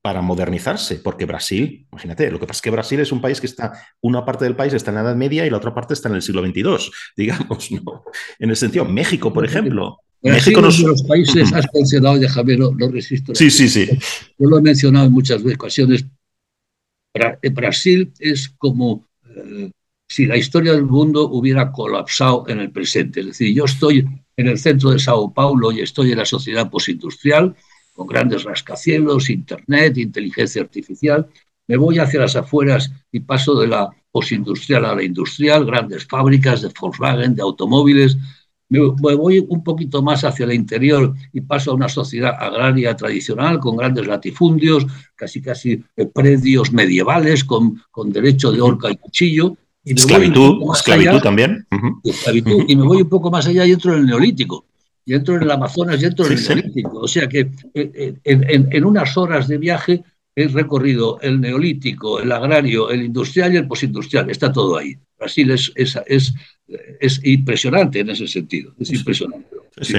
para modernizarse, porque Brasil, imagínate, lo que pasa es que Brasil es un país que está, una parte del país está en la Edad Media y la otra parte está en el siglo XXII, digamos, ¿no? En el sentido, México, por ejemplo. México de los países, has mencionado, déjame, no, no resisto. Sí, sí, sí. Yo lo he mencionado en muchas ocasiones. Brasil es como eh, si la historia del mundo hubiera colapsado en el presente. Es decir, yo estoy en el centro de Sao Paulo y estoy en la sociedad postindustrial, con grandes rascacielos, Internet, inteligencia artificial. Me voy hacia las afueras y paso de la postindustrial a la industrial, grandes fábricas de Volkswagen, de automóviles. Me voy un poquito más hacia el interior y paso a una sociedad agraria tradicional con grandes latifundios, casi casi eh, predios medievales con, con derecho de horca y cuchillo esclavitud, esclavitud también. Esclavitud, y me voy un poco más allá y entro en el neolítico. Y entro en el Amazonas y entro en el neolítico. O sea que eh, eh, en, unas horas de viaje he recorrido el neolítico, el agrario, el industrial y el postindustrial. Está todo ahí. Brasil es, es, es, es impresionante en ese sentido. Es impresionante. sí.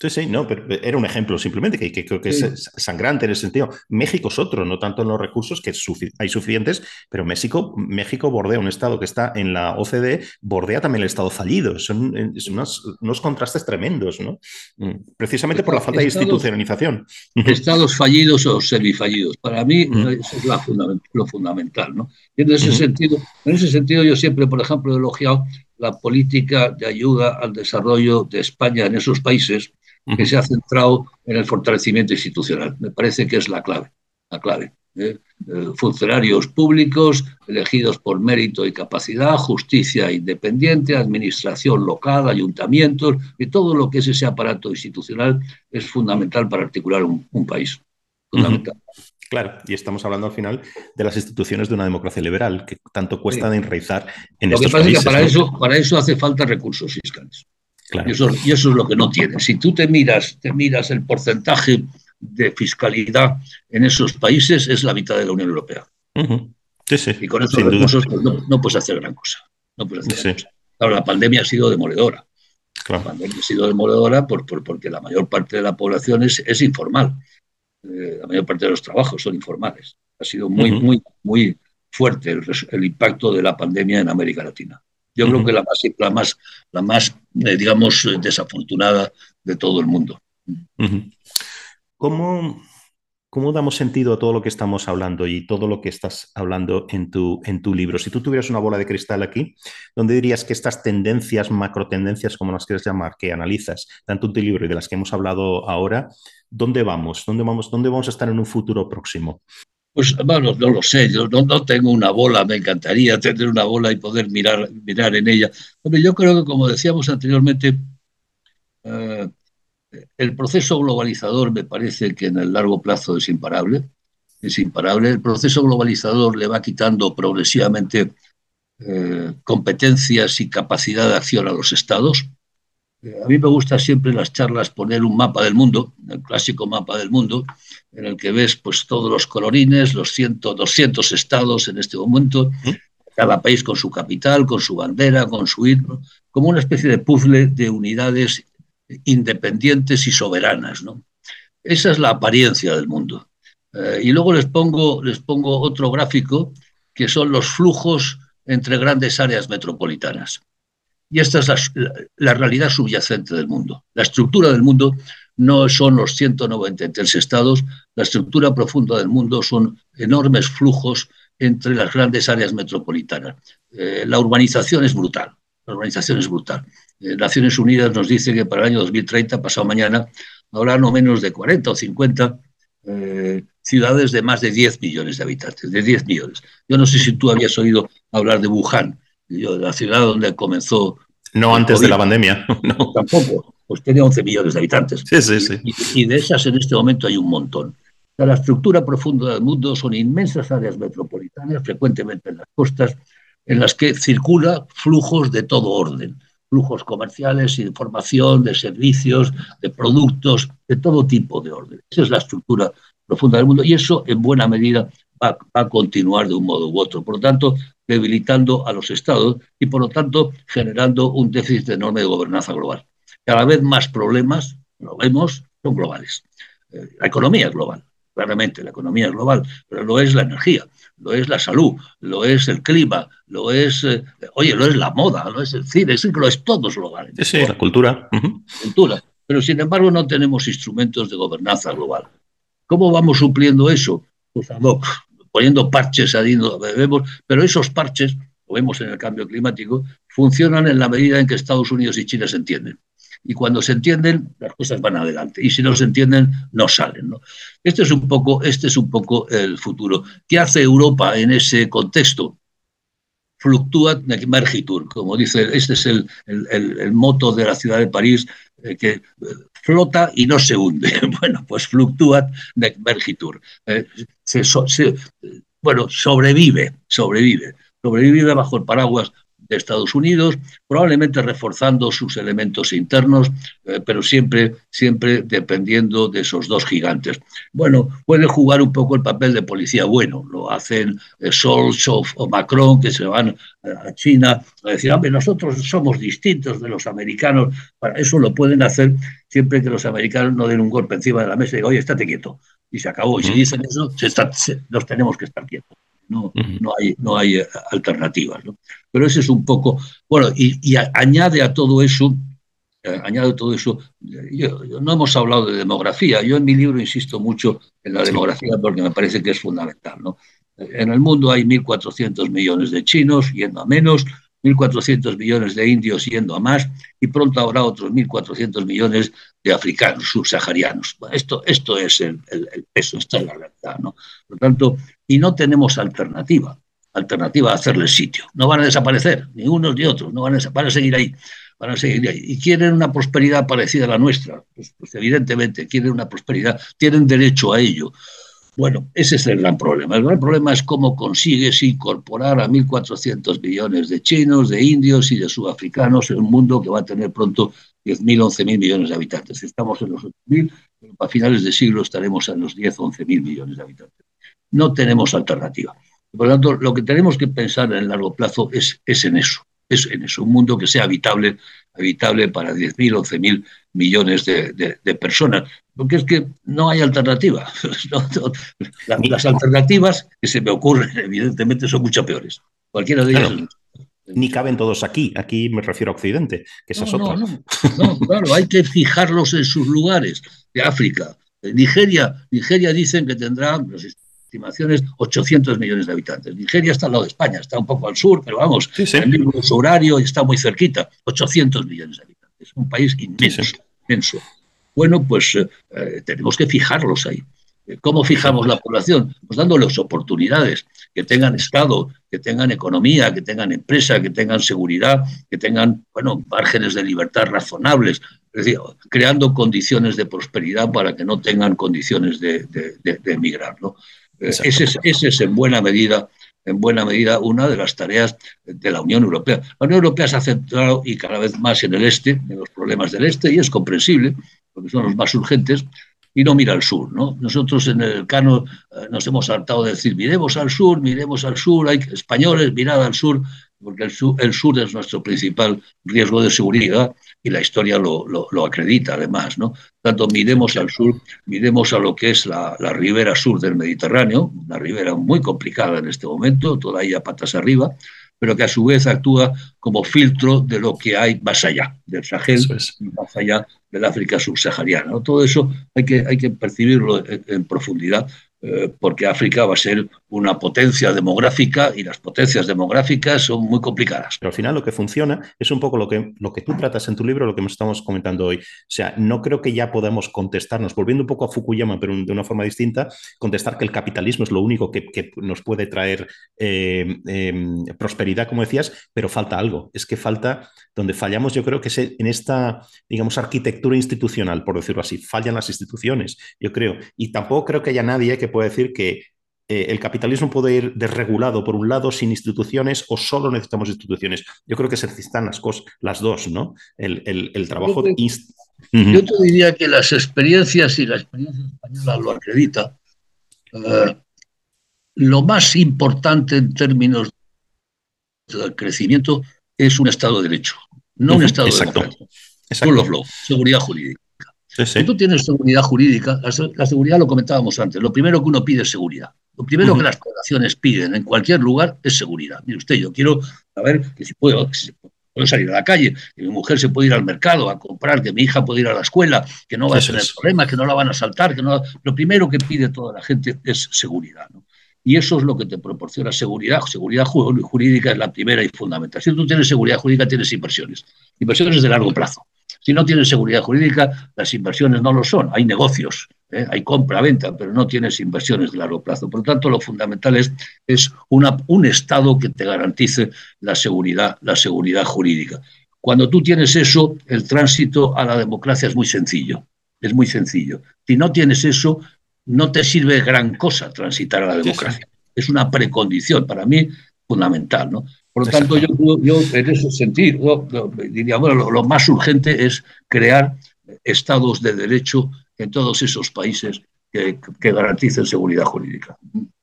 Sí, sí, no, pero era un ejemplo simplemente que, creo que es sangrante en ese sentido. México es otro, no tanto en los recursos, que hay suficientes, pero México, México bordea un Estado que está en la OCDE, bordea también el Estado fallido. Son, unos, contrastes tremendos, ¿no? Mm, precisamente por la falta de institucionalización. Estados fallidos o semifallidos. Para mí eso es lo fundamental, ¿no? en ese, sentido, en ese sentido yo siempre, por ejemplo, he elogiado la política de ayuda al desarrollo de España en esos países que se ha centrado en el fortalecimiento institucional. Me parece que es la clave, la clave. ¿eh? Eh, funcionarios públicos elegidos por mérito y capacidad, justicia independiente, administración local, ayuntamientos y todo lo que es ese aparato institucional es fundamental para articular un, país. Fundamental. Claro, y estamos hablando al final de las instituciones de una democracia liberal, que tanto cuesta de enraizar en Lo que pasa es que para, eso, para eso hace falta recursos fiscales. Y, eso, es lo que no tiene. Si tú te miras, te miras el porcentaje de fiscalidad en esos países, es la mitad de la Unión Europea. Y con esos recursos pues, no, puedes hacer gran cosa. No Claro, la pandemia ha sido demoledora. La pandemia ha sido demoledora por, porque la mayor parte de la población es, es informal. Eh, la mayor parte de los trabajos son informales. Ha sido muy, muy, muy fuerte el impacto de la pandemia en América Latina. Yo creo que la más, la más, la más eh, digamos, desafortunada de todo el mundo. ¿Cómo, ¿Cómo damos sentido a todo lo que estamos hablando y todo lo que estás hablando en tu, en tu libro? Si tú tuvieras una bola de cristal aquí, ¿dónde dirías que estas tendencias, macro tendencias, como las quieres llamar, que analizas tanto en tu libro y de las que hemos hablado ahora, ¿dónde vamos? ¿Dónde vamos, dónde vamos a estar en un futuro próximo? Pues bueno, no lo sé, yo no, tengo una bola, me encantaría tener una bola y poder mirar, mirar en ella. Hombre, yo creo que como decíamos anteriormente, eh, el proceso globalizador me parece que en el largo plazo es imparable. Es imparable. El proceso globalizador le va quitando progresivamente eh, competencias y capacidad de acción a los estados. A mí me gusta siempre en las charlas poner un mapa del mundo, el clásico mapa del mundo, en el que ves pues, todos los colorines, los 100, 200 estados en este momento, cada país con su capital, con su bandera, con su himno, como una especie de puzzle de unidades independientes y soberanas. ¿no? Esa es la apariencia del mundo. Eh, y luego les pongo, les pongo otro gráfico, que son los flujos entre grandes áreas metropolitanas. Y esta es la, realidad subyacente del mundo. La estructura del mundo no son los 193 estados, la estructura profunda del mundo son enormes flujos entre las grandes áreas metropolitanas. Eh, la urbanización es brutal, la urbanización es brutal. Eh, Naciones Unidas nos dice que para el año 2030, pasado mañana, habrá no menos de 40 o 50 eh, ciudades de más de 10 millones de habitantes, de 10 millones. Yo no sé si tú habías oído hablar de Wuhan, la ciudad donde comenzó... No antes de la pandemia, no. Tampoco, pues tiene 11 millones de habitantes. Sí, sí, sí. Y, de esas en este momento hay un montón. la estructura profunda del mundo son inmensas áreas metropolitanas, frecuentemente en las costas, en las que circula flujos de todo orden flujos comerciales y de información, de servicios, de productos, de todo tipo de orden. Esa es la estructura profunda del mundo y eso en buena medida va, a continuar de un modo u otro. Por lo tanto, debilitando a los estados y por lo tanto generando un déficit enorme de gobernanza global. Cada vez más problemas, lo vemos, son globales. Eh, la economía es global, claramente la economía es global, pero no es la energía lo es la salud, lo es el clima, lo es, eh, oye, lo es la moda, lo es el cine, es, lo es todo global. Sí, la cultura. Cultura. Pero sin embargo no tenemos instrumentos de gobernanza global. ¿Cómo vamos supliendo eso? Pues poniendo parches ahí, vemos, pero esos parches, lo vemos en el cambio climático, funcionan en la medida en que Estados Unidos y China se entienden y cuando se entienden, las cosas van adelante. Y si no se entienden, no salen. Este, es un poco, este es un poco el futuro. ¿Qué hace Europa en ese contexto? Fluctúa mergitur, como dice, este es el, el, moto de la ciudad de París, eh, que eh, flota y no se hunde. Bueno, pues fluctúa mergitur. Eh, bueno, sobrevive, sobrevive. Sobrevive bajo el paraguas Estados Unidos, probablemente reforzando sus elementos internos, eh, pero siempre, siempre dependiendo de esos dos gigantes. Bueno, puede jugar un poco el papel de policía bueno, lo hacen eh, Scholz o, Macron, que se van a China a decir, hombre, nosotros somos distintos de los americanos, para eso lo pueden hacer siempre que los americanos no den un golpe encima de la mesa y digan, oye, estate quieto. Y se acabó. Y si dicen eso, se nos tenemos que estar quietos no, no hay, no hay eh, alternativas. ¿no? Pero ese es un poco, bueno, y, añade a todo eso, eh, añade a todo eso, no hemos hablado de demografía, yo en mi libro insisto mucho en la demografía porque me parece que es fundamental. ¿no? En el mundo hay 1.400 millones de chinos, yendo a menos, 1.400 millones de indios yendo a más y pronto habrá otros 1.400 millones de africanos subsaharianos. esto, esto es el, peso, esta es la realidad. ¿no? Por lo tanto, y no tenemos alternativa, alternativa a hacerles sitio. No van a desaparecer, ni unos ni otros, no van a, van seguir ahí. Van a seguir ahí. Y quieren una prosperidad parecida a la nuestra. Pues, pues evidentemente quieren una prosperidad, tienen derecho a ello. Bueno, ese es el gran problema. El gran problema es cómo consigues incorporar a 1.400 millones de chinos, de indios y de sudafricanos en un mundo que va a tener pronto 10.000, 11.000 millones de habitantes. Estamos en los 8.000, pero a finales de siglo estaremos en los 10, 11.000 millones de habitantes. No tenemos alternativa. Por lo tanto, lo que tenemos que pensar en el largo plazo es, es en eso, es en eso, un mundo que sea habitable, habitable para 10.000, 11.000 millones de, personas, porque es que no hay alternativa. las, alternativas que se me ocurren, evidentemente, son mucho peores. Cualquiera de ellas. Ni caben todos aquí, aquí me refiero a Occidente, que esa es otra. No, claro, hay que fijarlos en sus lugares. De África, Nigeria, Nigeria dicen que tendrá, las estimaciones, 800 millones de habitantes. Nigeria está al lado de España, está un poco al sur, pero vamos, en el mismo horario y está muy cerquita, 800 millones de habitantes. Es un país inmenso, inmenso. Bueno, pues eh, eh, tenemos que fijarlos ahí. ¿Cómo fijamos la población? Pues dándoles oportunidades, que tengan Estado, que tengan economía, que tengan empresa, que tengan seguridad, que tengan, bueno, márgenes de libertad razonables, es decir, creando condiciones de prosperidad para que no tengan condiciones de, emigrar. ¿no? Ese ese es en buena medida en buena medida una de las tareas de la Unión Europea. La Unión Europea se ha centrado y cada vez más en el este, en los problemas del este, y es comprensible, porque son los más urgentes, y no mira al sur. ¿no? Nosotros en el Cano eh, nos hemos hartado de decir, miremos al sur, miremos al sur, hay españoles, mirad al sur, porque el sur, el sur es nuestro principal riesgo de seguridad y la historia lo, lo, acredita además. ¿no? Tanto miremos al sur, miremos a lo que es la, la, ribera sur del Mediterráneo, una ribera muy complicada en este momento, toda ella patas arriba, pero que a su vez actúa como filtro de lo que hay más allá, del Sahel, más allá del África subsahariana. ¿no? Todo eso hay que, hay que percibirlo en profundidad eh, porque África va a ser una potencia demográfica y las potencias demográficas son muy complicadas. Pero al final lo que funciona es un poco lo que, lo que tú tratas en tu libro, lo que estamos comentando hoy. O sea, no creo que ya podamos contestarnos, volviendo un poco a Fukuyama, pero de una forma distinta, contestar que el capitalismo es lo único que, nos puede traer eh, em, prosperidad, como decías, pero falta algo. Es que falta, donde fallamos yo creo que es en esta, digamos, arquitectura institucional, por decirlo así. Fallan las instituciones, yo creo. Y tampoco creo que haya nadie que puede decir que eh, el capitalismo puede ir desregulado por un lado sin instituciones o solo necesitamos instituciones. Yo creo que se necesitan las, cosas, las dos, ¿no? El, trabajo de... Yo te diría que las experiencias y la experiencia española lo acredita. Eh, lo más importante en términos de crecimiento es un Estado de Derecho, no un Estado Exacto. de Exacto. seguridad jurídica. Si tú tienes seguridad jurídica, la, seguridad lo comentábamos antes, lo primero que uno pide es seguridad. Lo primero que las poblaciones piden en cualquier lugar es seguridad. Mire usted, yo quiero saber que si puedo, salir a la calle, que mi mujer se puede ir al mercado a comprar, que mi hija puede ir a la escuela, que no va a tener problemas, que no la van a saltar, que no... Lo primero que pide toda la gente es seguridad. Y eso es lo que te proporciona seguridad. Seguridad jurídica es la primera y fundamental. Si tú tienes seguridad jurídica, tienes inversiones. Inversiones de largo plazo. Si no tienes seguridad jurídica, las inversiones no lo son. Hay negocios, ¿eh? hay compra-venta, pero no tienes inversiones de largo plazo. Por lo tanto, lo fundamental es, es una, un Estado que te garantice la seguridad, la seguridad jurídica. Cuando tú tienes eso, el tránsito a la democracia es muy sencillo. Es muy sencillo. Si no tienes eso, no te sirve gran cosa transitar a la democracia. Es una precondición para mí fundamental. ¿no? Por lo tanto, yo, yo, en ese sentido, diría, bueno, lo, más urgente es crear estados de derecho en todos esos países que, que garanticen seguridad jurídica.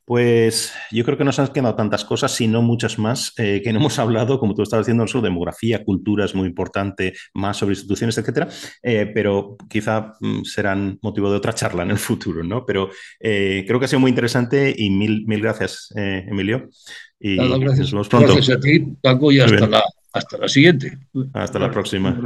Pues yo creo que nos han quedado tantas cosas, si no muchas más, eh, que no hemos hablado, como tú estabas diciendo, sobre demografía, cultura es muy importante, más sobre instituciones, etcétera, eh, pero quizá mm, serán motivo de otra charla en el futuro, ¿no? Pero eh, creo que ha sido muy interesante y mil, mil gracias, Emilio. Y gracias. Nos vemos pronto. Gracias a ti, Paco, y hasta la, hasta la siguiente. Hasta la próxima.